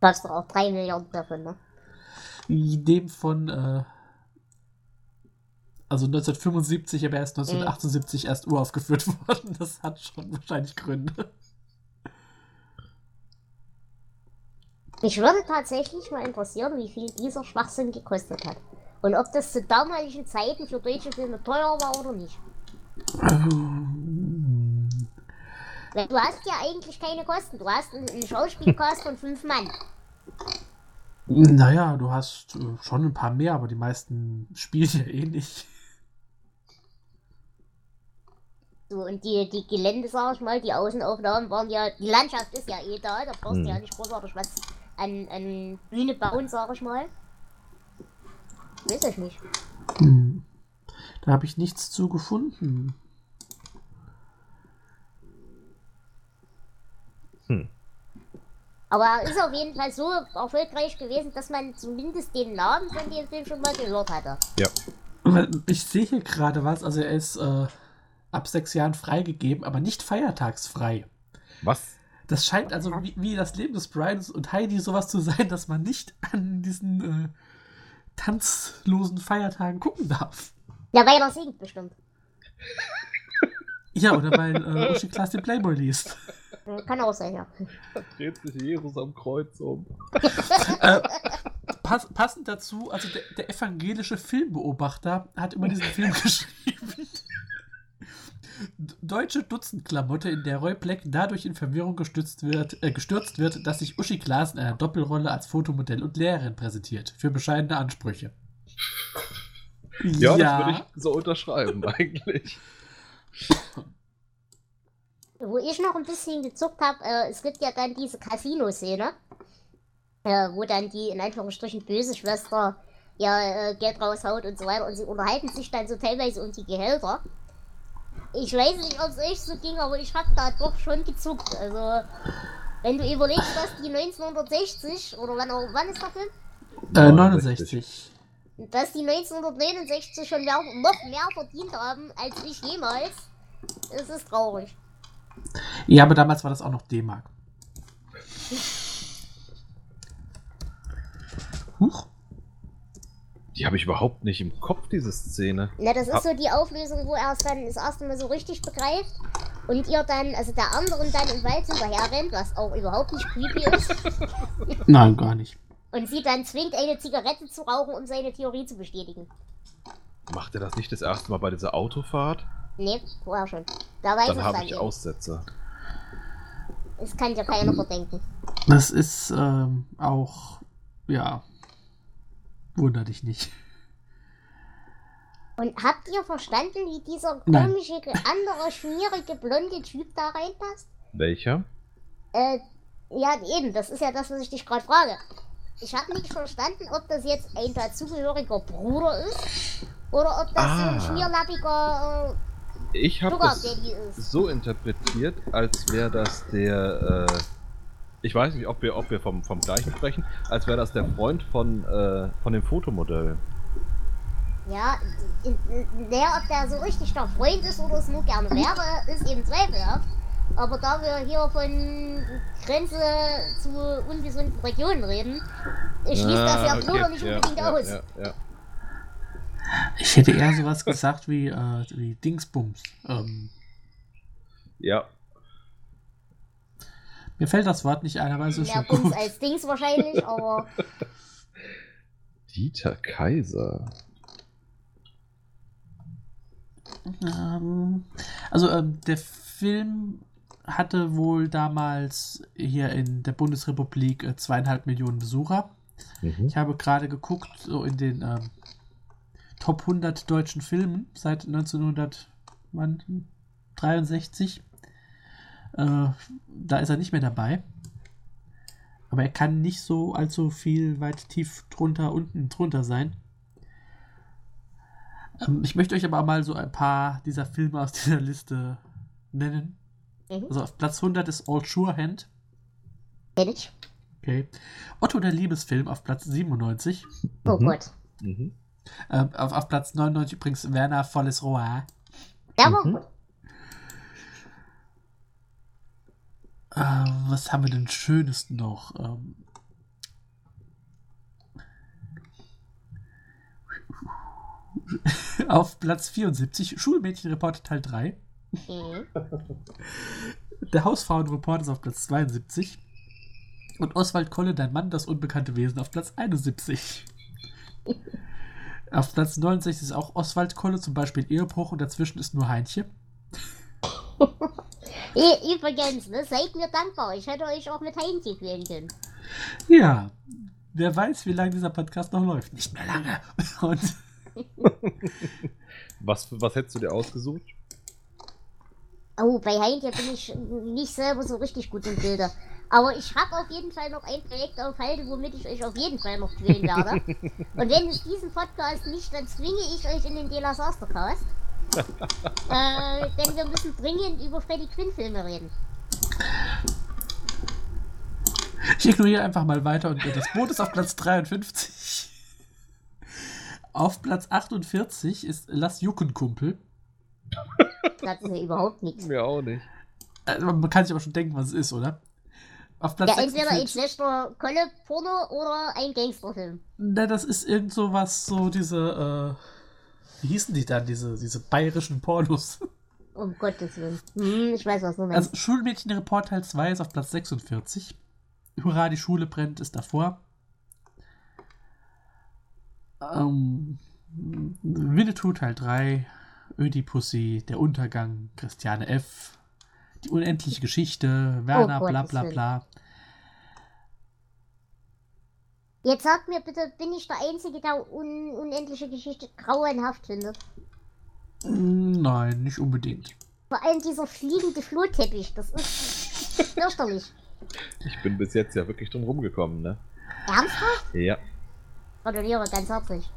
Gab's doch auch drei Milliarden davon, ne? Dem von, äh, also 1975, aber erst 1978 erst uraufgeführt worden. Das hat schon wahrscheinlich Gründe. Mich würde tatsächlich mal interessieren, wie viel dieser Schwachsinn gekostet hat. Und ob das zu damaligen Zeiten für deutsche Filme teuer war oder nicht. Du hast ja eigentlich keine Kosten. Du hast einen, Schauspielcast von fünf Mann. Naja, du hast äh, schon ein paar mehr, aber die meisten spielen ja eh nicht. So, und die, die Gelände, sag ich mal, die Außenaufnahmen waren ja, die Landschaft ist ja eh da, da brauchst du Hm. ja nicht großartig was an, an Bühne bauen, sag ich mal. Weiß ich nicht. Hm. Da habe ich nichts zu gefunden. Hm. Aber er ist auf jeden Fall so erfolgreich gewesen, dass man zumindest den Namen von dem Film schon mal gehört hatte. Ja. Ich sehe hier gerade was, also er ist äh, ab sechs Jahren freigegeben, aber nicht feiertagsfrei. Was? Das scheint also wie, wie das Leben des Brians und Heidi sowas zu sein, dass man nicht an diesen äh, tanzlosen Feiertagen gucken darf. Ja, weil er singt bestimmt. Ja, oder weil äh, Uschi Klaas den Playboy liest. Kann auch sein, ja. Dreht sich Jesus am Kreuz um. äh, pass, passend dazu, also der, der evangelische Filmbeobachter hat über diesen Film geschrieben. Deutsche Dutzendklamotte, in der Roy Black dadurch in Verwirrung gestützt wird, äh, gestürzt wird, dass sich Uschi Glas in einer Doppelrolle als Fotomodell und Lehrerin präsentiert. Für bescheidene Ansprüche. Ja, das würde ich so unterschreiben, eigentlich. Wo ich noch ein bisschen gezuckt habe, äh, es gibt ja dann diese Casino-Szene, äh, wo dann die in Anführungsstrichen böse Schwester ja äh, Geld raushaut und so weiter und sie unterhalten sich dann so teilweise um die Gehälter. Ich weiß nicht, ob es echt so ging, aber ich habe da doch schon gezuckt. Also, wenn du überlegst, dass die 1960 oder wann, auch, wann ist der Film? Äh, 69. Dass die 1969 schon mehr, noch mehr verdient haben als ich jemals, das ist traurig. Ja, aber damals war das auch noch D-Mark. Huch. Die habe ich überhaupt nicht im Kopf, diese Szene. Na, das ist Ah. so die Auflösung, wo er es dann das erste Mal so richtig begreift und ihr dann, also der anderen dann im Wald hinterher rennt, was auch überhaupt nicht creepy ist, Nein, gar nicht. und sie dann zwingt, eine Zigarette zu rauchen, um seine Theorie zu bestätigen. Macht er das nicht das erste Mal bei dieser Autofahrt? Nee, vorher schon. Da weiß Dann es habe dann ich nicht. Aussetzer. Das kann ja keiner verdenken. Das ist ähm, auch, ja, wunder dich nicht. Und habt ihr verstanden, wie dieser Nein. komische, andere, schmierige, blonde Typ da reinpasst? Welcher? Äh, ja, eben, das ist ja das, was ich dich gerade frage. Ich habe nicht verstanden, ob das jetzt ein dazugehöriger Bruder ist oder ob das so ein Ah. schmierlappiger Ich äh, habe Sugar das so interpretiert, als wäre das der. Äh, ich weiß nicht, ob wir, ob wir vom, vom gleichen sprechen, als wäre das der Freund von, äh, von dem Fotomodell. Ja, naja, ob der so richtig der Freund ist oder es nur gerne wäre, ist eben zweifelhaft. Aber da wir hier von Grenze zu ungesunden Regionen reden, schließt das ja Ah, okay, Bruder nicht ja, unbedingt ja, aus. Ja, ja. Ich hätte eher sowas gesagt wie, äh, wie Dingsbums. Ähm, ja. Mir fällt das Wort nicht ein, aber es ist Mehr schon gut. als Dings wahrscheinlich, aber Dieter Kaiser. Ähm, also ähm, der Film hatte wohl damals hier in der Bundesrepublik äh, zweieinhalb Millionen Besucher. Mhm. Ich habe gerade geguckt, so in den ähm, Top 100 deutschen Filmen seit 1963. Äh, da ist er nicht mehr dabei. Aber er kann nicht so allzu viel weit tief drunter, unten drunter sein. Ähm, ich möchte euch aber mal so ein paar dieser Filme aus dieser Liste nennen. Mhm. Also auf Platz 100 ist All Sure Hand. kenn ich. Okay. Otto der Liebesfilm auf Platz 97. Oh Mhm. Gott. Mhm. Ähm, auf, auf Platz 99 übrigens Werner Volles Rohr. Der war Mhm. gut. Äh, was haben wir denn Schönes noch? Ähm, auf Platz 74 Schulmädchenreport Teil 3. Mhm. Der Hausfrauenreport ist auf Platz 72. Und Oswald Kolle, dein Mann, das unbekannte Wesen, auf Platz 71. auf Platz 69 ist auch Oswald Kolle, zum Beispiel Ehebruch, und dazwischen ist nur Heinche. Übrigens, ne, seid mir dankbar. Ich hätte euch auch mit Heinchen quälen können. Ja, wer weiß, wie lange dieser Podcast noch läuft. Nicht mehr lange. Und Was, was hättest du dir ausgesucht? Oh, bei Heinchen bin ich nicht selber so richtig gut im Bilde. Aber ich habe auf jeden Fall noch ein Projekt auf Halde, womit ich euch auf jeden Fall noch quälen werde. Und wenn es diesen Podcast nicht, dann zwinge ich euch in den Dela Sastercast. Äh, denn wir müssen dringend über Freddy Quinn Filme reden. ich ignoriere einfach mal weiter und das Boot ist auf Platz 53. Auf Platz 48 ist Lass Jucken Kumpel. Das ist ja überhaupt nichts. Mir auch nicht. Äh, man kann sich aber schon denken, was es ist, oder? Auf Platz Ja, entweder ein 46 schlechter Kolle-Porno oder ein Gangsterfilm. Na, das ist irgend so was, so diese, äh, wie hießen die dann, diese, diese bayerischen Pornos? Um Gottes Willen. Hm, ich weiß, was du meinst. Also Schulmädchenreport Teil 2 ist auf Platz 46. Hurra, die Schule brennt ist davor. Ähm, Winnetou Teil 3, Ödipussy, Der Untergang, Christiane F., Die unendliche Geschichte, Werner, Oh, bla Gottes bla Willen. bla. Jetzt sag mir bitte, bin ich der Einzige, der un unendliche Geschichte grauenhaft findet? Nein, nicht unbedingt. Vor allem dieser fliegende Flohteppich, das ist fürchterlich. Ich bin bis jetzt ja wirklich drum rumgekommen, ne? Ernsthaft? Ja. Gratuliere ganz herzlich.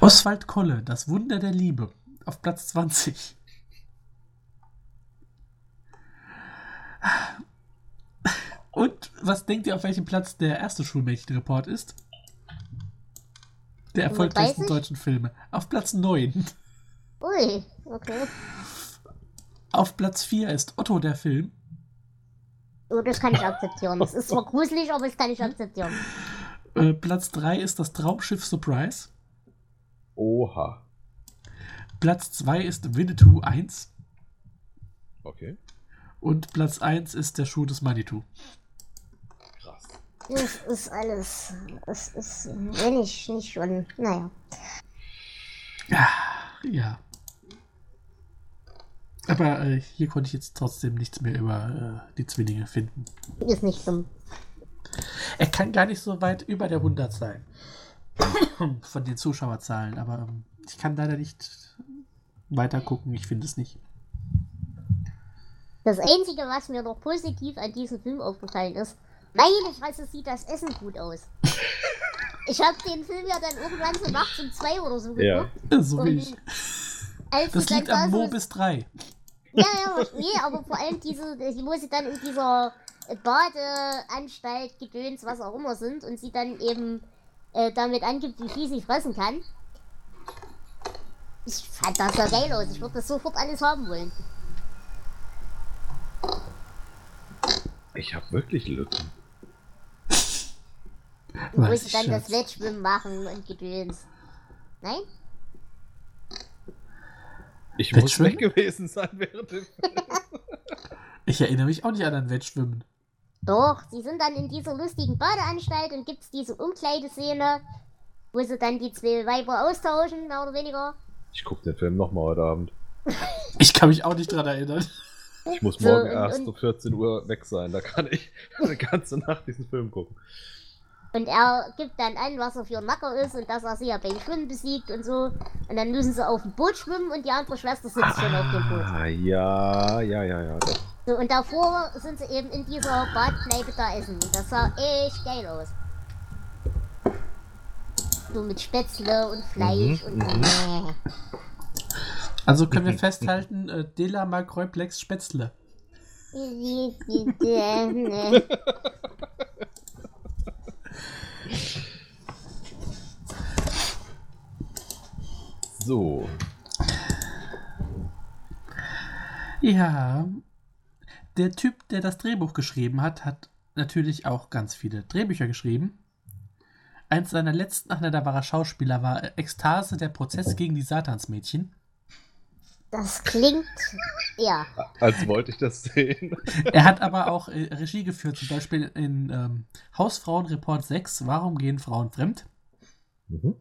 Oswald Kolle, Das Wunder der Liebe, auf Platz 20. Und was denkt ihr, auf welchem Platz der erste Schulmädchenreport ist? Der erfolgreichsten 35? deutschen Filme. Auf Platz 9. Ui, okay. Auf Platz 4 ist Otto der Film. Oh, das kann ich akzeptieren. Das ist zwar gruselig, aber das kann ich akzeptieren. Äh, Platz 3 ist das Traumschiff Surprise. Oha. Platz 2 ist Winnetou 1. Okay. Und Platz 1 ist der Schuh des Manitou. Das ist alles. Es ist, wenn ich nicht schon. Naja. Ja. Aber äh, hier konnte ich jetzt trotzdem nichts mehr über äh, die Zwillinge finden. Ist nicht dumm. Er kann gar nicht so weit über der 100 sein. Von den Zuschauerzahlen. Aber ähm, ich kann leider nicht weiter gucken. Ich finde es nicht. Das Einzige, was mir noch positiv an diesem Film aufgefallen ist, meine Fresse sieht das Essen gut aus. Ich habe den Film ja dann irgendwann so nachts um zwei oder so Ja. geguckt. Äh, So wie ich. als Das liegt am Mo so- bis 3. Ja, ja, nee, aber vor allem diese, die, wo sie dann in dieser Badeanstalt, Gedöns, was auch immer sind und sie dann eben äh, damit angibt, wie viel sie fressen kann. Ich fand das ja geil aus. Ich würde das sofort alles haben wollen. Ich habe wirklich Lücken. Wo ich, dann das Schatz. Wettschwimmen machen und Gedöns. Nein? Ich muss weg gewesen sein während dem Ich erinnere mich auch nicht an ein Wettschwimmen. Doch, sie sind dann in dieser lustigen Badeanstalt und gibt's diese Umkleideszene, wo sie dann die zwei Weiber austauschen, mehr oder weniger. Ich gucke den Film nochmal heute Abend. Ich kann mich auch nicht dran erinnern. Ich muss So, morgen und- erst um 14 Uhr weg sein. Da kann ich eine ganze Nacht diesen Film gucken. Und er gibt dann an, was er für ein Macker ist und dass er sie ja beim Schwimmen besiegt und so. Und dann müssen sie auf dem Boot schwimmen und die andere Schwester sitzt schon auf dem Boot. Ah, ja, ja, ja, ja. Doch. So, und davor sind sie eben in dieser Badkneipe da essen. Und das sah echt geil aus. So mit Spätzle und Fleisch Mhm, und mhm. nee. Also können wir festhalten, äh, Dela Malkreuplex Spätzle. So. Ja. Der Typ, der das Drehbuch geschrieben hat, hat natürlich auch ganz viele Drehbücher geschrieben. Eins seiner letzten, ach ne, da war er Schauspieler, war Ekstase, der Prozess gegen die Satansmädchen. Das klingt. Ja. Als wollte ich das sehen. Er hat aber auch äh, Regie geführt, zum Beispiel in ähm, Hausfrauenreport 6, Warum gehen Frauen fremd? Mhm.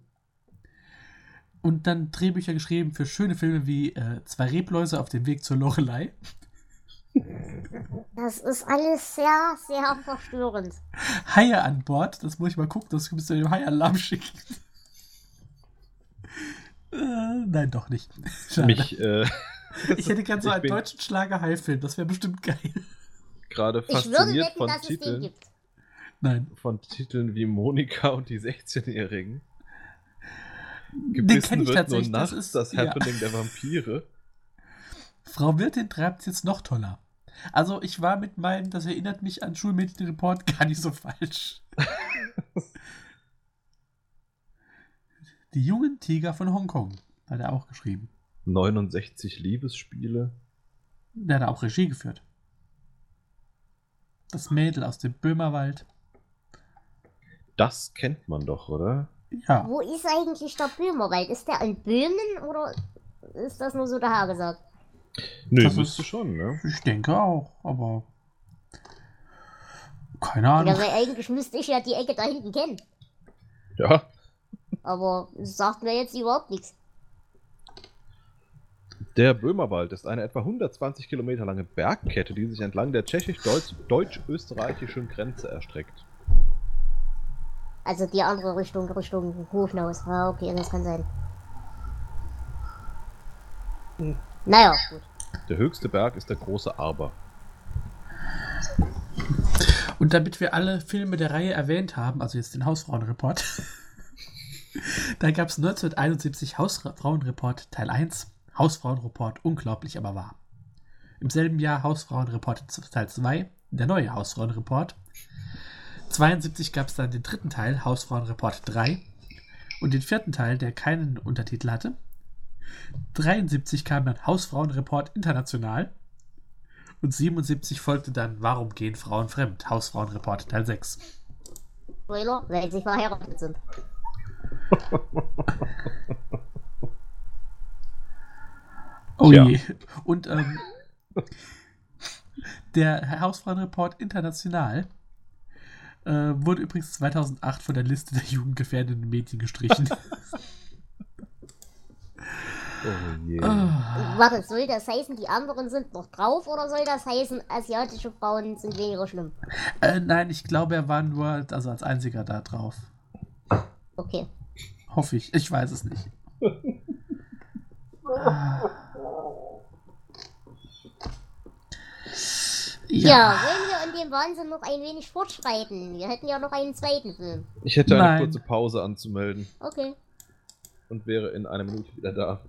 Und dann Drehbücher geschrieben für schöne Filme wie äh, Zwei Rebläuse auf dem Weg zur Lorelei. Das ist alles sehr, sehr verstörend. Haie an Bord, das muss ich mal gucken, das müsst ihr dem Hai-Alarm schicken. äh, nein, doch nicht. Schade. Mich äh, ich hätte gern so einen deutschen Schlager-Hai-Film, das wäre bestimmt geil. gerade Ich würde fasziniert wetten, von dass es den Titeln, gibt. Nein, von Titeln wie Monika und die 16-Jährigen. Den Gebissen kenne ich wird nur tatsächlich. nachts Das ist das ja. Happening der Vampire. Frau Wirtin treibt es jetzt noch toller. Also ich war mit meinem, das erinnert mich an Schulmädchenreport, gar nicht so falsch. Die jungen Tiger von Hongkong. Hat er auch geschrieben. 69 Liebesspiele. Der hat auch Regie geführt. Das Mädel aus dem Böhmerwald. Das kennt man doch, oder? Ja, Wo ist eigentlich der Böhmerwald? Ist der in Böhmen oder ist das nur so daher gesagt? Nö, Das müsste ist- schon, ne? ich denke auch, aber keine Ja, Ahnung. weil eigentlich müsste ich ja die Ecke da hinten kennen. Ja. Aber sagt mir jetzt überhaupt nichts. Der Böhmerwald ist eine etwa 120 Kilometer lange Bergkette, die sich entlang der tschechisch-deutsch-österreichischen Grenze erstreckt. Also die andere Richtung, Richtung Hofnaus. Ja, okay, das kann sein. Hm. Naja, gut. Der höchste Berg ist der große Arber. Und damit wir alle Filme der Reihe erwähnt haben, also jetzt den Hausfrauenreport, da gab es 1971 Hausfrauenreport Teil 1, Hausfrauenreport unglaublich aber wahr. Im selben Jahr Hausfrauenreport Teil 2, der neue Hausfrauenreport. 72 gab es dann den dritten Teil, Hausfrauenreport 3. Und den vierten Teil, der keinen Untertitel hatte. 73 kam dann Hausfrauenreport International. Und 77 folgte dann Warum gehen Frauen fremd? Hausfrauenreport Teil 6. Spoiler, weil sie verheiratet sind. Oh je. Und ähm, der Hausfrauenreport International äh, wurde übrigens 2008 von der Liste der jugendgefährdenden Medien gestrichen. Oh je. Ah. Warte, soll das heißen, die anderen sind noch drauf oder soll das heißen, asiatische Frauen sind weniger schlimm? äh, nein, ich glaube, er war nur also als einziger da drauf. Okay. Hoffe ich. Ich weiß es nicht. Ah. Ja. wollen wir in dem Wahnsinn noch ein wenig fortschreiten? Wir hätten ja noch einen zweiten Film. Ich hätte eine Nein. kurze Pause anzumelden Okay. und wäre in einer Minute wieder da.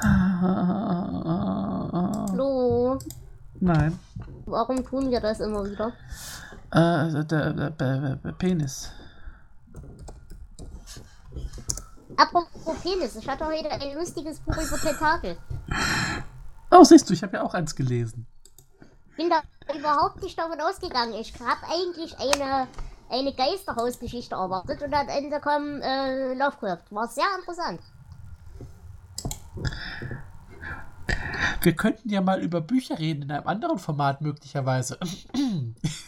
Flo, Nein. warum tun wir das immer wieder? Äh, der, der, der, der Penis. Apropos Penis, ich hatte heute ein lustiges Buch über Tentakel. Oh, siehst du, ich habe ja auch eins gelesen. bin da überhaupt nicht davon ausgegangen. Ich habe eigentlich eine, eine Geisterhausgeschichte erwartet und am Ende kam äh, Lovecraft. War sehr interessant. Wir könnten ja mal über Bücher reden in einem anderen Format möglicherweise.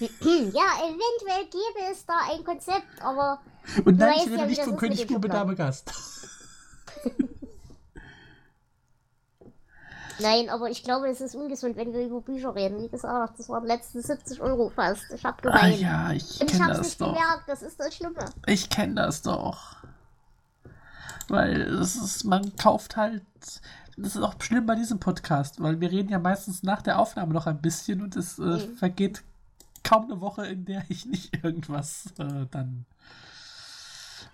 Ja, eventuell gäbe es da ein Konzept, aber Und nein, ich ja, rede wie nicht ist König Schubladen. Dame Gast. Nein, aber ich glaube, es ist ungesund, wenn wir über Bücher reden. Wie gesagt, das waren letzten 70 Euro fast. Ich habe Ah geweint. ja, ich und ich kenne hab's das nicht doch. gemerkt, das ist das Schlimme. Ich kenne das doch. Weil es ist, man kauft halt. Das ist auch schlimm bei diesem Podcast, weil wir reden ja meistens nach der Aufnahme noch ein bisschen und es äh, Mhm. vergeht kaum eine Woche, in der ich nicht irgendwas äh, dann.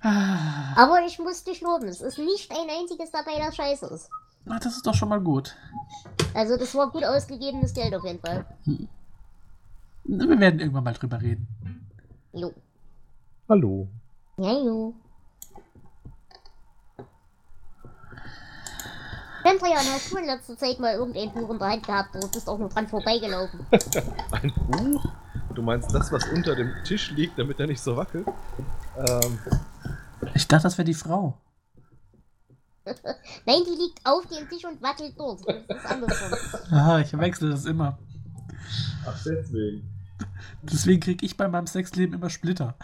Ah, Aber ich muss dich loben, es ist nicht ein einziges dabei, das scheiße ist. Ah, das ist doch schon mal gut. Also das war gut ausgegebenes Geld auf jeden Fall. Wir werden irgendwann mal drüber reden. Jo. Hallo. Ja, jo. Pentrian, hast du in letzter Zeit mal irgendein Buch in der Hand gehabt oder bist auch nur dran vorbeigelaufen? Ein Buch? Du meinst das, was unter dem Tisch liegt, damit er nicht so wackelt? Ähm, Ich dachte, das wäre die Frau. Nein, die liegt auf dem Tisch und wackelt dort. Das ist andersrum. Ah, ich wechsle das immer. ach, deswegen. Deswegen kriege ich bei meinem Sexleben immer Splitter.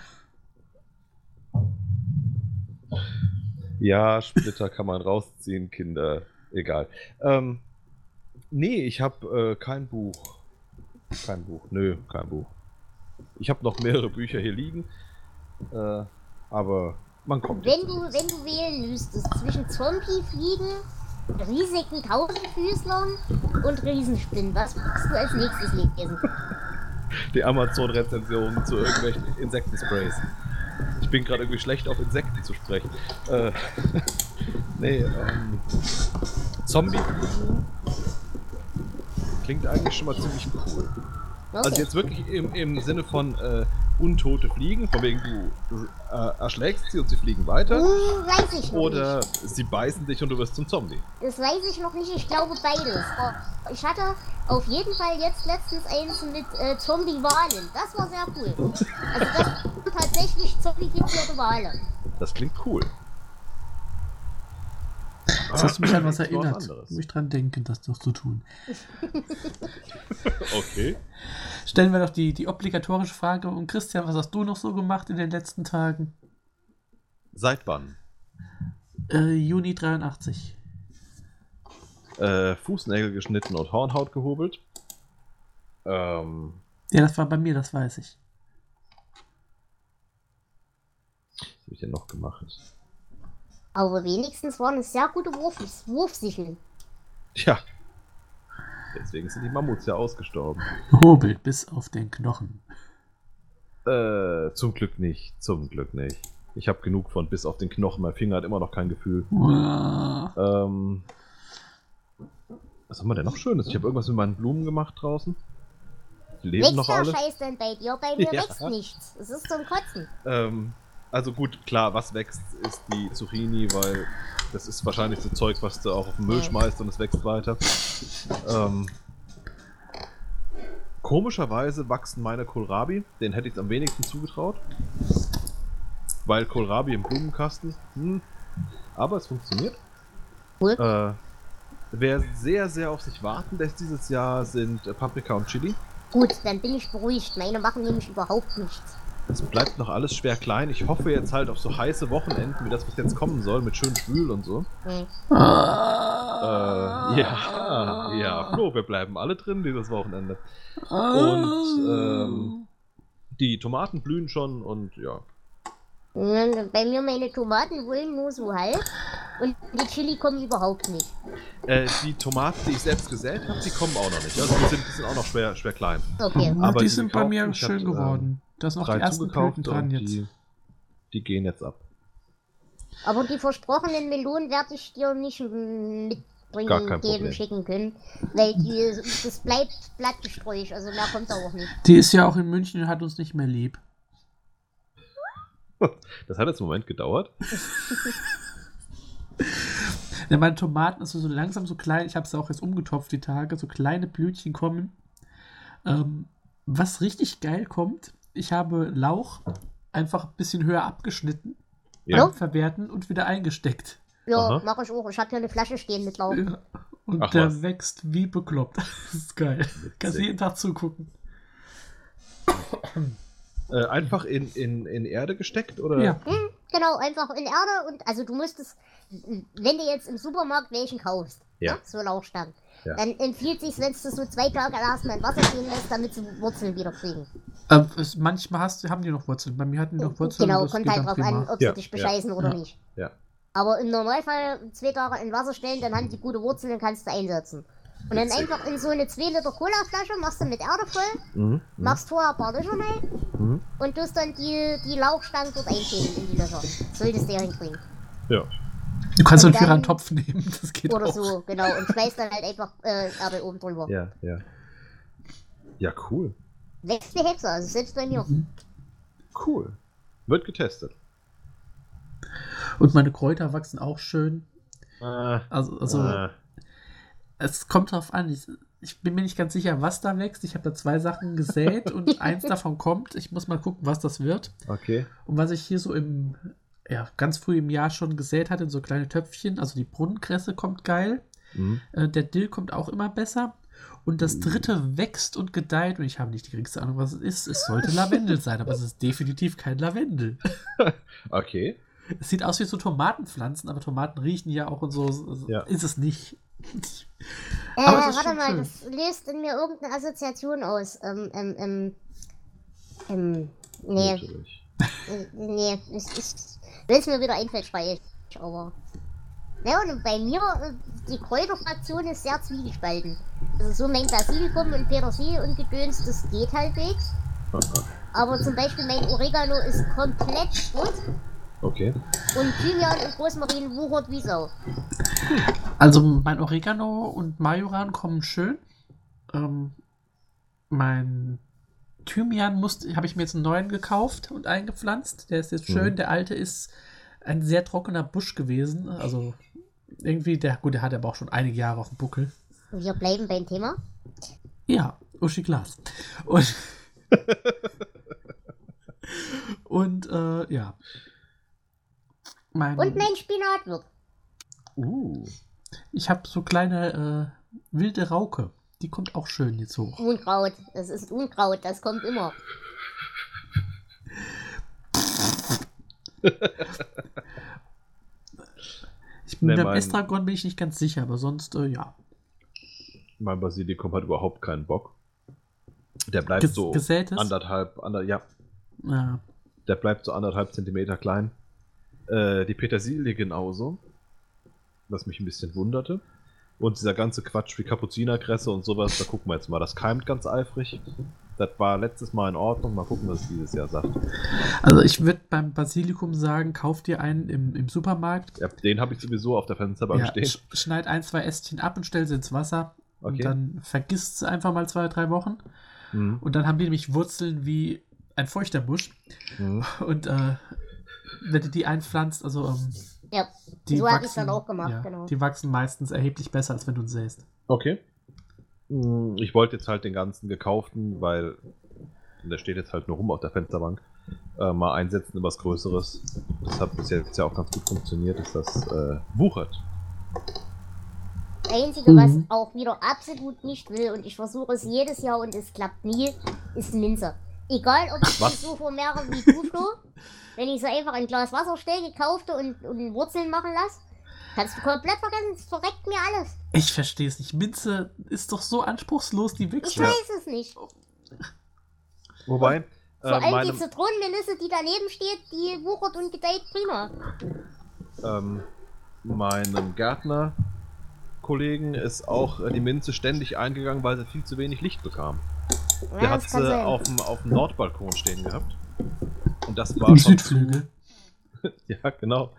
Ja, Splitter kann man rausziehen, Kinder. Egal. Ähm, nee, ich habe äh, kein Buch. Kein Buch. Nö, kein Buch. Ich habe noch mehrere Bücher hier liegen. Äh, aber man kommt. Wenn du, wenn du wählen müsstest zwischen Zombie-Fliegen, riesigen Tausendfüßlern und Riesenspinnen, was würdest du als nächstes lesen? Die Amazon-Rezensionen zu irgendwelchen Insektensprays. Ich bin gerade irgendwie schlecht auf Insekten zu sprechen. Äh, nee, ähm. Zombie klingt eigentlich schon mal ziemlich cool. Okay. Also jetzt wirklich im, im Sinne von, äh, untote Fliegen, von wegen du, äh, erschlägst sie und sie fliegen weiter. Hm, weiß ich noch Oder nicht. sie beißen dich und du wirst zum Zombie. Das weiß ich noch nicht, ich glaube beides. Aber Ich hatte auf jeden Fall jetzt letztens eins mit äh, Zombie-Wahlen. Das war sehr cool. Also das tatsächlich zombifizierte Wale. Das klingt cool. Jetzt hast du mich an was was erinnert. anderes. Muss ich dran denken, das noch zu tun. Okay. Stellen wir doch die, die obligatorische Frage. Und Christian, was hast du noch so gemacht in den letzten Tagen? Seit wann? Äh, Juni 83. Äh, Fußnägel geschnitten und Hornhaut gehobelt. Ähm, Ja, das war bei mir, das weiß ich. was habe ich denn noch gemacht? Aber wenigstens waren es sehr gute Wurf Wurfsicheln. Tja. Deswegen sind die Mammuts ja ausgestorben. Hobelt bis auf den Knochen. Äh, zum Glück nicht. Zum Glück nicht. Ich habe genug von bis auf den Knochen. Mein Finger hat immer noch kein Gefühl. Ähm, was haben wir denn noch Schönes? Ich habe irgendwas mit meinen Blumen gemacht draußen. Die leben Wächst noch alle. Scheiß denn bei dir? Bei mir Ja. wächst nichts. Es ist zum Kotzen. Ähm, also gut, klar, was wächst, ist die Zucchini, weil das ist wahrscheinlich so Zeug, was du auch auf den Müll schmeißt und es wächst weiter. Ähm, komischerweise wachsen meine Kohlrabi, den hätte ich am wenigsten zugetraut. Weil Kohlrabi im Blumenkasten, hm, aber es funktioniert. Cool. Äh, wer sehr, sehr auf sich warten lässt dieses Jahr sind äh, Paprika und Chili. Gut, dann bin ich beruhigt. Meine machen nämlich überhaupt nichts. Es bleibt noch alles schwer klein. Ich hoffe jetzt halt auf so heiße Wochenenden, wie das, was jetzt kommen soll, mit schön schwül und so. Hm. Äh, ja, ja, Flo, wir bleiben alle drin dieses Wochenende. Und ähm, die Tomaten blühen schon und ja. Bei mir meine Tomaten wollen nur so halb. Und die Chili kommen überhaupt nicht. Äh, die Tomaten, die ich selbst gesät habe, die kommen auch noch nicht. Also die sind, die sind auch noch schwer, schwer klein. Okay. Aber die die sind bei mir ich hab, schön ähm, geworden. Da sind noch die ersten Blüten dran und jetzt. die, die gehen jetzt ab. Aber die versprochenen Melonen werde ich dir nicht mitbringen, Gar kein geben, Problem. schicken können. Weil die, das bleibt blattgesträuch. Also mehr kommt da auch nicht. Die ist ja auch in München und hat uns nicht mehr lieb. Das hat jetzt einen Moment gedauert. Ja, meine Tomaten ist so langsam so klein. Ich habe es auch jetzt umgetopft die Tage. So kleine Blütchen kommen. Ähm, was richtig geil kommt, ich habe Lauch einfach ein bisschen höher abgeschnitten, Ja. beim Verwerten und wieder eingesteckt. Ja, mache ich auch. Ich habe hier eine Flasche stehen mit Lauch. Ja. Und Ach der was. wächst wie bekloppt. Das ist geil. Kannst jeden Tag zugucken. Äh, einfach in, in, in Erde gesteckt oder? Ja. Hm, genau, einfach in Erde und also du musstest, wenn du jetzt im Supermarkt welchen kaufst, Ja. ne, so Lauchstangen, Ja. dann empfiehlt sich, wenn du so zwei Tage erstmal in Wasser stehen lässt, damit sie Wurzeln wieder kriegen. Äh, es, manchmal hast, haben die noch Wurzeln. Bei mir hatten die noch Wurzeln. genau, kommt halt drauf an, ob Ja, sie dich ja, bescheißen oder ja. nicht. Ja. Aber im Normalfall zwei Tage in Wasser stellen, dann haben die gute Wurzeln, dann kannst du einsetzen. Und dann einfach in so eine 2 Liter Cola-Flasche, machst du mit Erde voll, Mhm. Mhm. machst vorher ein paar Löcher rein Mhm. und tust dann die, die Lauchstangen dort einfädeln in die Löcher. Solltest du ja hinkriegen. Ja. Du kannst Und natürlich dann- einen Topf nehmen. Das geht Oder auch. so, genau. Und schmeißt dann halt einfach äh, Erde oben drüber. Ja, ja. Ja, cool. Wächst wie Hexe, also selbst bei mir. Cool. Wird getestet. Und meine Kräuter wachsen auch schön. Äh, Also, also äh, es kommt drauf an. Ich, ich bin mir nicht ganz sicher, was da wächst. Ich habe da zwei Sachen gesät und eins davon kommt. Ich muss mal gucken, was das wird. okay. Und was ich hier so im, ja, ganz früh im Jahr schon gesät hatte, in so kleine Töpfchen. Also die Brunnenkresse kommt geil. Mhm. Äh, der Dill kommt auch immer besser. Und das dritte wächst und gedeiht. Und ich habe nicht die geringste Ahnung, was es ist. Es sollte Lavendel sein, aber es ist definitiv kein Lavendel. Okay. Es sieht aus wie so Tomatenpflanzen, aber Tomaten riechen ja auch und so. so Ja. Ist es nicht. Äh, Aber es warte mal, schön. das löst in mir irgendeine Assoziation aus. Ähm, ähm, ähm. Ähm. Nee, Natürlich. äh, nee. Ich, ich, es mir wieder einfällt, schreie ich. Aber. Ja, und bei mir, äh, die Kräuterfraktion ist sehr zwiegespalten. Also so mein Basilikum und Petersilie und Gedöns, das geht halbwegs. Aber zum Beispiel mein Oregano ist komplett tot Okay. und Thymian und Rosmarin wuchert wie Sau. Also mein Oregano und Majoran kommen schön. Ähm, mein Thymian habe ich mir jetzt einen neuen gekauft und eingepflanzt. Der ist jetzt schön. Mhm. Der alte ist ein sehr trockener Busch gewesen. Also irgendwie, der, gut, der hat aber auch schon einige Jahre auf dem Buckel. Wir bleiben beim Thema. Ja, Uschi Glas. Und, und äh, ja. Mein, Und mein Spinat wird. Uh. ich habe so kleine äh, wilde Rauke. Die kommt auch schön jetzt hoch. Unkraut. Das ist Unkraut, das kommt immer. Ich bin Nee, beim mein- Estragon bin ich nicht ganz sicher, aber sonst, äh, ja. Mein Basilikum hat überhaupt keinen Bock. Der bleibt Ges so gesätes? anderthalb, ander, ja, Ja. der bleibt so anderthalb Zentimeter klein. Äh, die Petersilie genauso. Was mich ein bisschen wunderte. Und dieser ganze Quatsch wie Kapuzinerkresse und sowas, da gucken wir jetzt mal. Das keimt ganz eifrig. Das war letztes Mal in Ordnung. Mal gucken, was es dieses Jahr sagt. Also ich würde beim Basilikum sagen, kauf dir einen im, im Supermarkt. Ja, den habe ich sowieso auf der Fensterbank Ja, stehen. sch schneid ein, zwei Ästchen ab und stell sie ins Wasser. Und Okay. dann vergisst sie einfach mal zwei, drei Wochen. Mhm. Und dann haben die nämlich Wurzeln wie ein feuchter Busch. Mhm. Und äh, wenn du die einpflanzt, also ähm, Ja, die so wachsen, habe ich dann auch gemacht, ja, genau. Die wachsen meistens erheblich besser, als wenn du ihn säst. Okay. Mm, Ich wollte jetzt halt den ganzen gekauften, weil der steht jetzt halt nur rum auf der Fensterbank, äh, mal einsetzen in was Größeres. Das hat bis jetzt ja auch ganz gut funktioniert, ist das äh, wuchert. Das Einzige, Mhm. was auch wieder absolut nicht will, und ich versuche es jedes Jahr und es klappt nie, ist Minze. Egal, ob ich Was? die so vermehre wie du, Flo. Wenn ich so einfach ein Glas Wasser stelle, gekaufte und, und Wurzeln machen lasse, kannst du komplett vergessen, es verreckt mir alles. Ich verstehe es nicht. Minze ist doch so anspruchslos, die wächst. Ich weiß es nicht. Wobei, Vor äh, allem meine, die Zitronenmelisse, die daneben steht, die wuchert und gedeiht prima. ähm, meinem Gärtner-Kollegen ist auch äh, die Minze ständig eingegangen, weil sie viel zu wenig Licht bekam. Der Ja, hat das kann sie sein. auf dem, auf dem Nordbalkon stehen gehabt. Und das war Im schon Südflügel. Zu, ja, genau.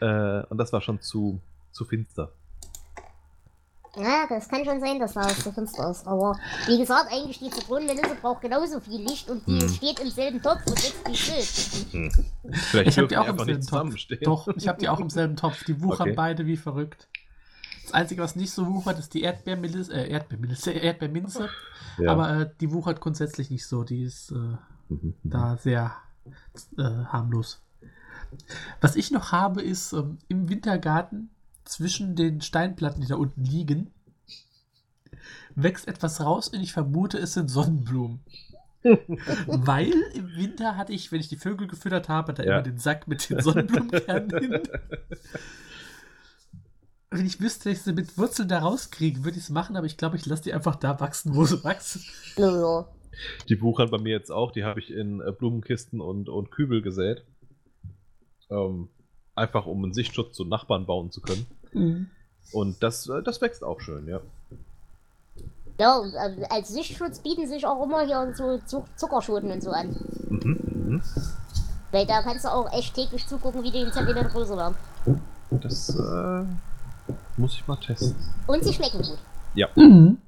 Äh, und das war schon zu, zu finster. Ja, das kann schon sein, dass da was zu finster ist. Aber wie gesagt, eigentlich die Zitronenmelisse braucht genauso viel Licht und die Hm. steht im selben Topf und wächst wie still. Vielleicht Ich habe die auch im selben Topf. Doch, ich habe die auch im selben Topf. Die wuchern Okay. beide wie verrückt. Das Einzige, was nicht so wuchert, ist die Erdbeermelisse, äh, Erdbeermelisse, Erdbeerminze. Ja. Aber äh, die wuchert grundsätzlich nicht so. Die ist äh, Mhm. da sehr äh, harmlos. Was ich noch habe, ist ähm, im Wintergarten zwischen den Steinplatten, die da unten liegen, wächst etwas raus und ich vermute, es sind Sonnenblumen. Weil im Winter hatte ich, wenn ich die Vögel gefüttert habe, da Ja. immer den Sack mit den Sonnenblumenkernen hin. Wenn ich wüsste, dass ich sie mit Wurzeln da rauskriege, würde ich es machen, aber ich glaube, ich lasse die einfach da wachsen, wo sie wachsen. Naja. Die wuchern bei mir jetzt auch. Die habe ich in äh, Blumenkisten und, und Kübel gesät. Ähm, einfach um einen Sichtschutz zu Nachbarn bauen zu können. Und das, äh, das wächst auch schön, ja. Ja, äh, als Sichtschutz bieten sich auch immer hier so Zu- Zuckerschoten und so an. Mhm, mhm. Weil da kannst du auch echt täglich zugucken, wie die einen Zentimeter größer werden. Das äh, muss ich mal testen. Und sie schmecken gut. Ja. Mhm.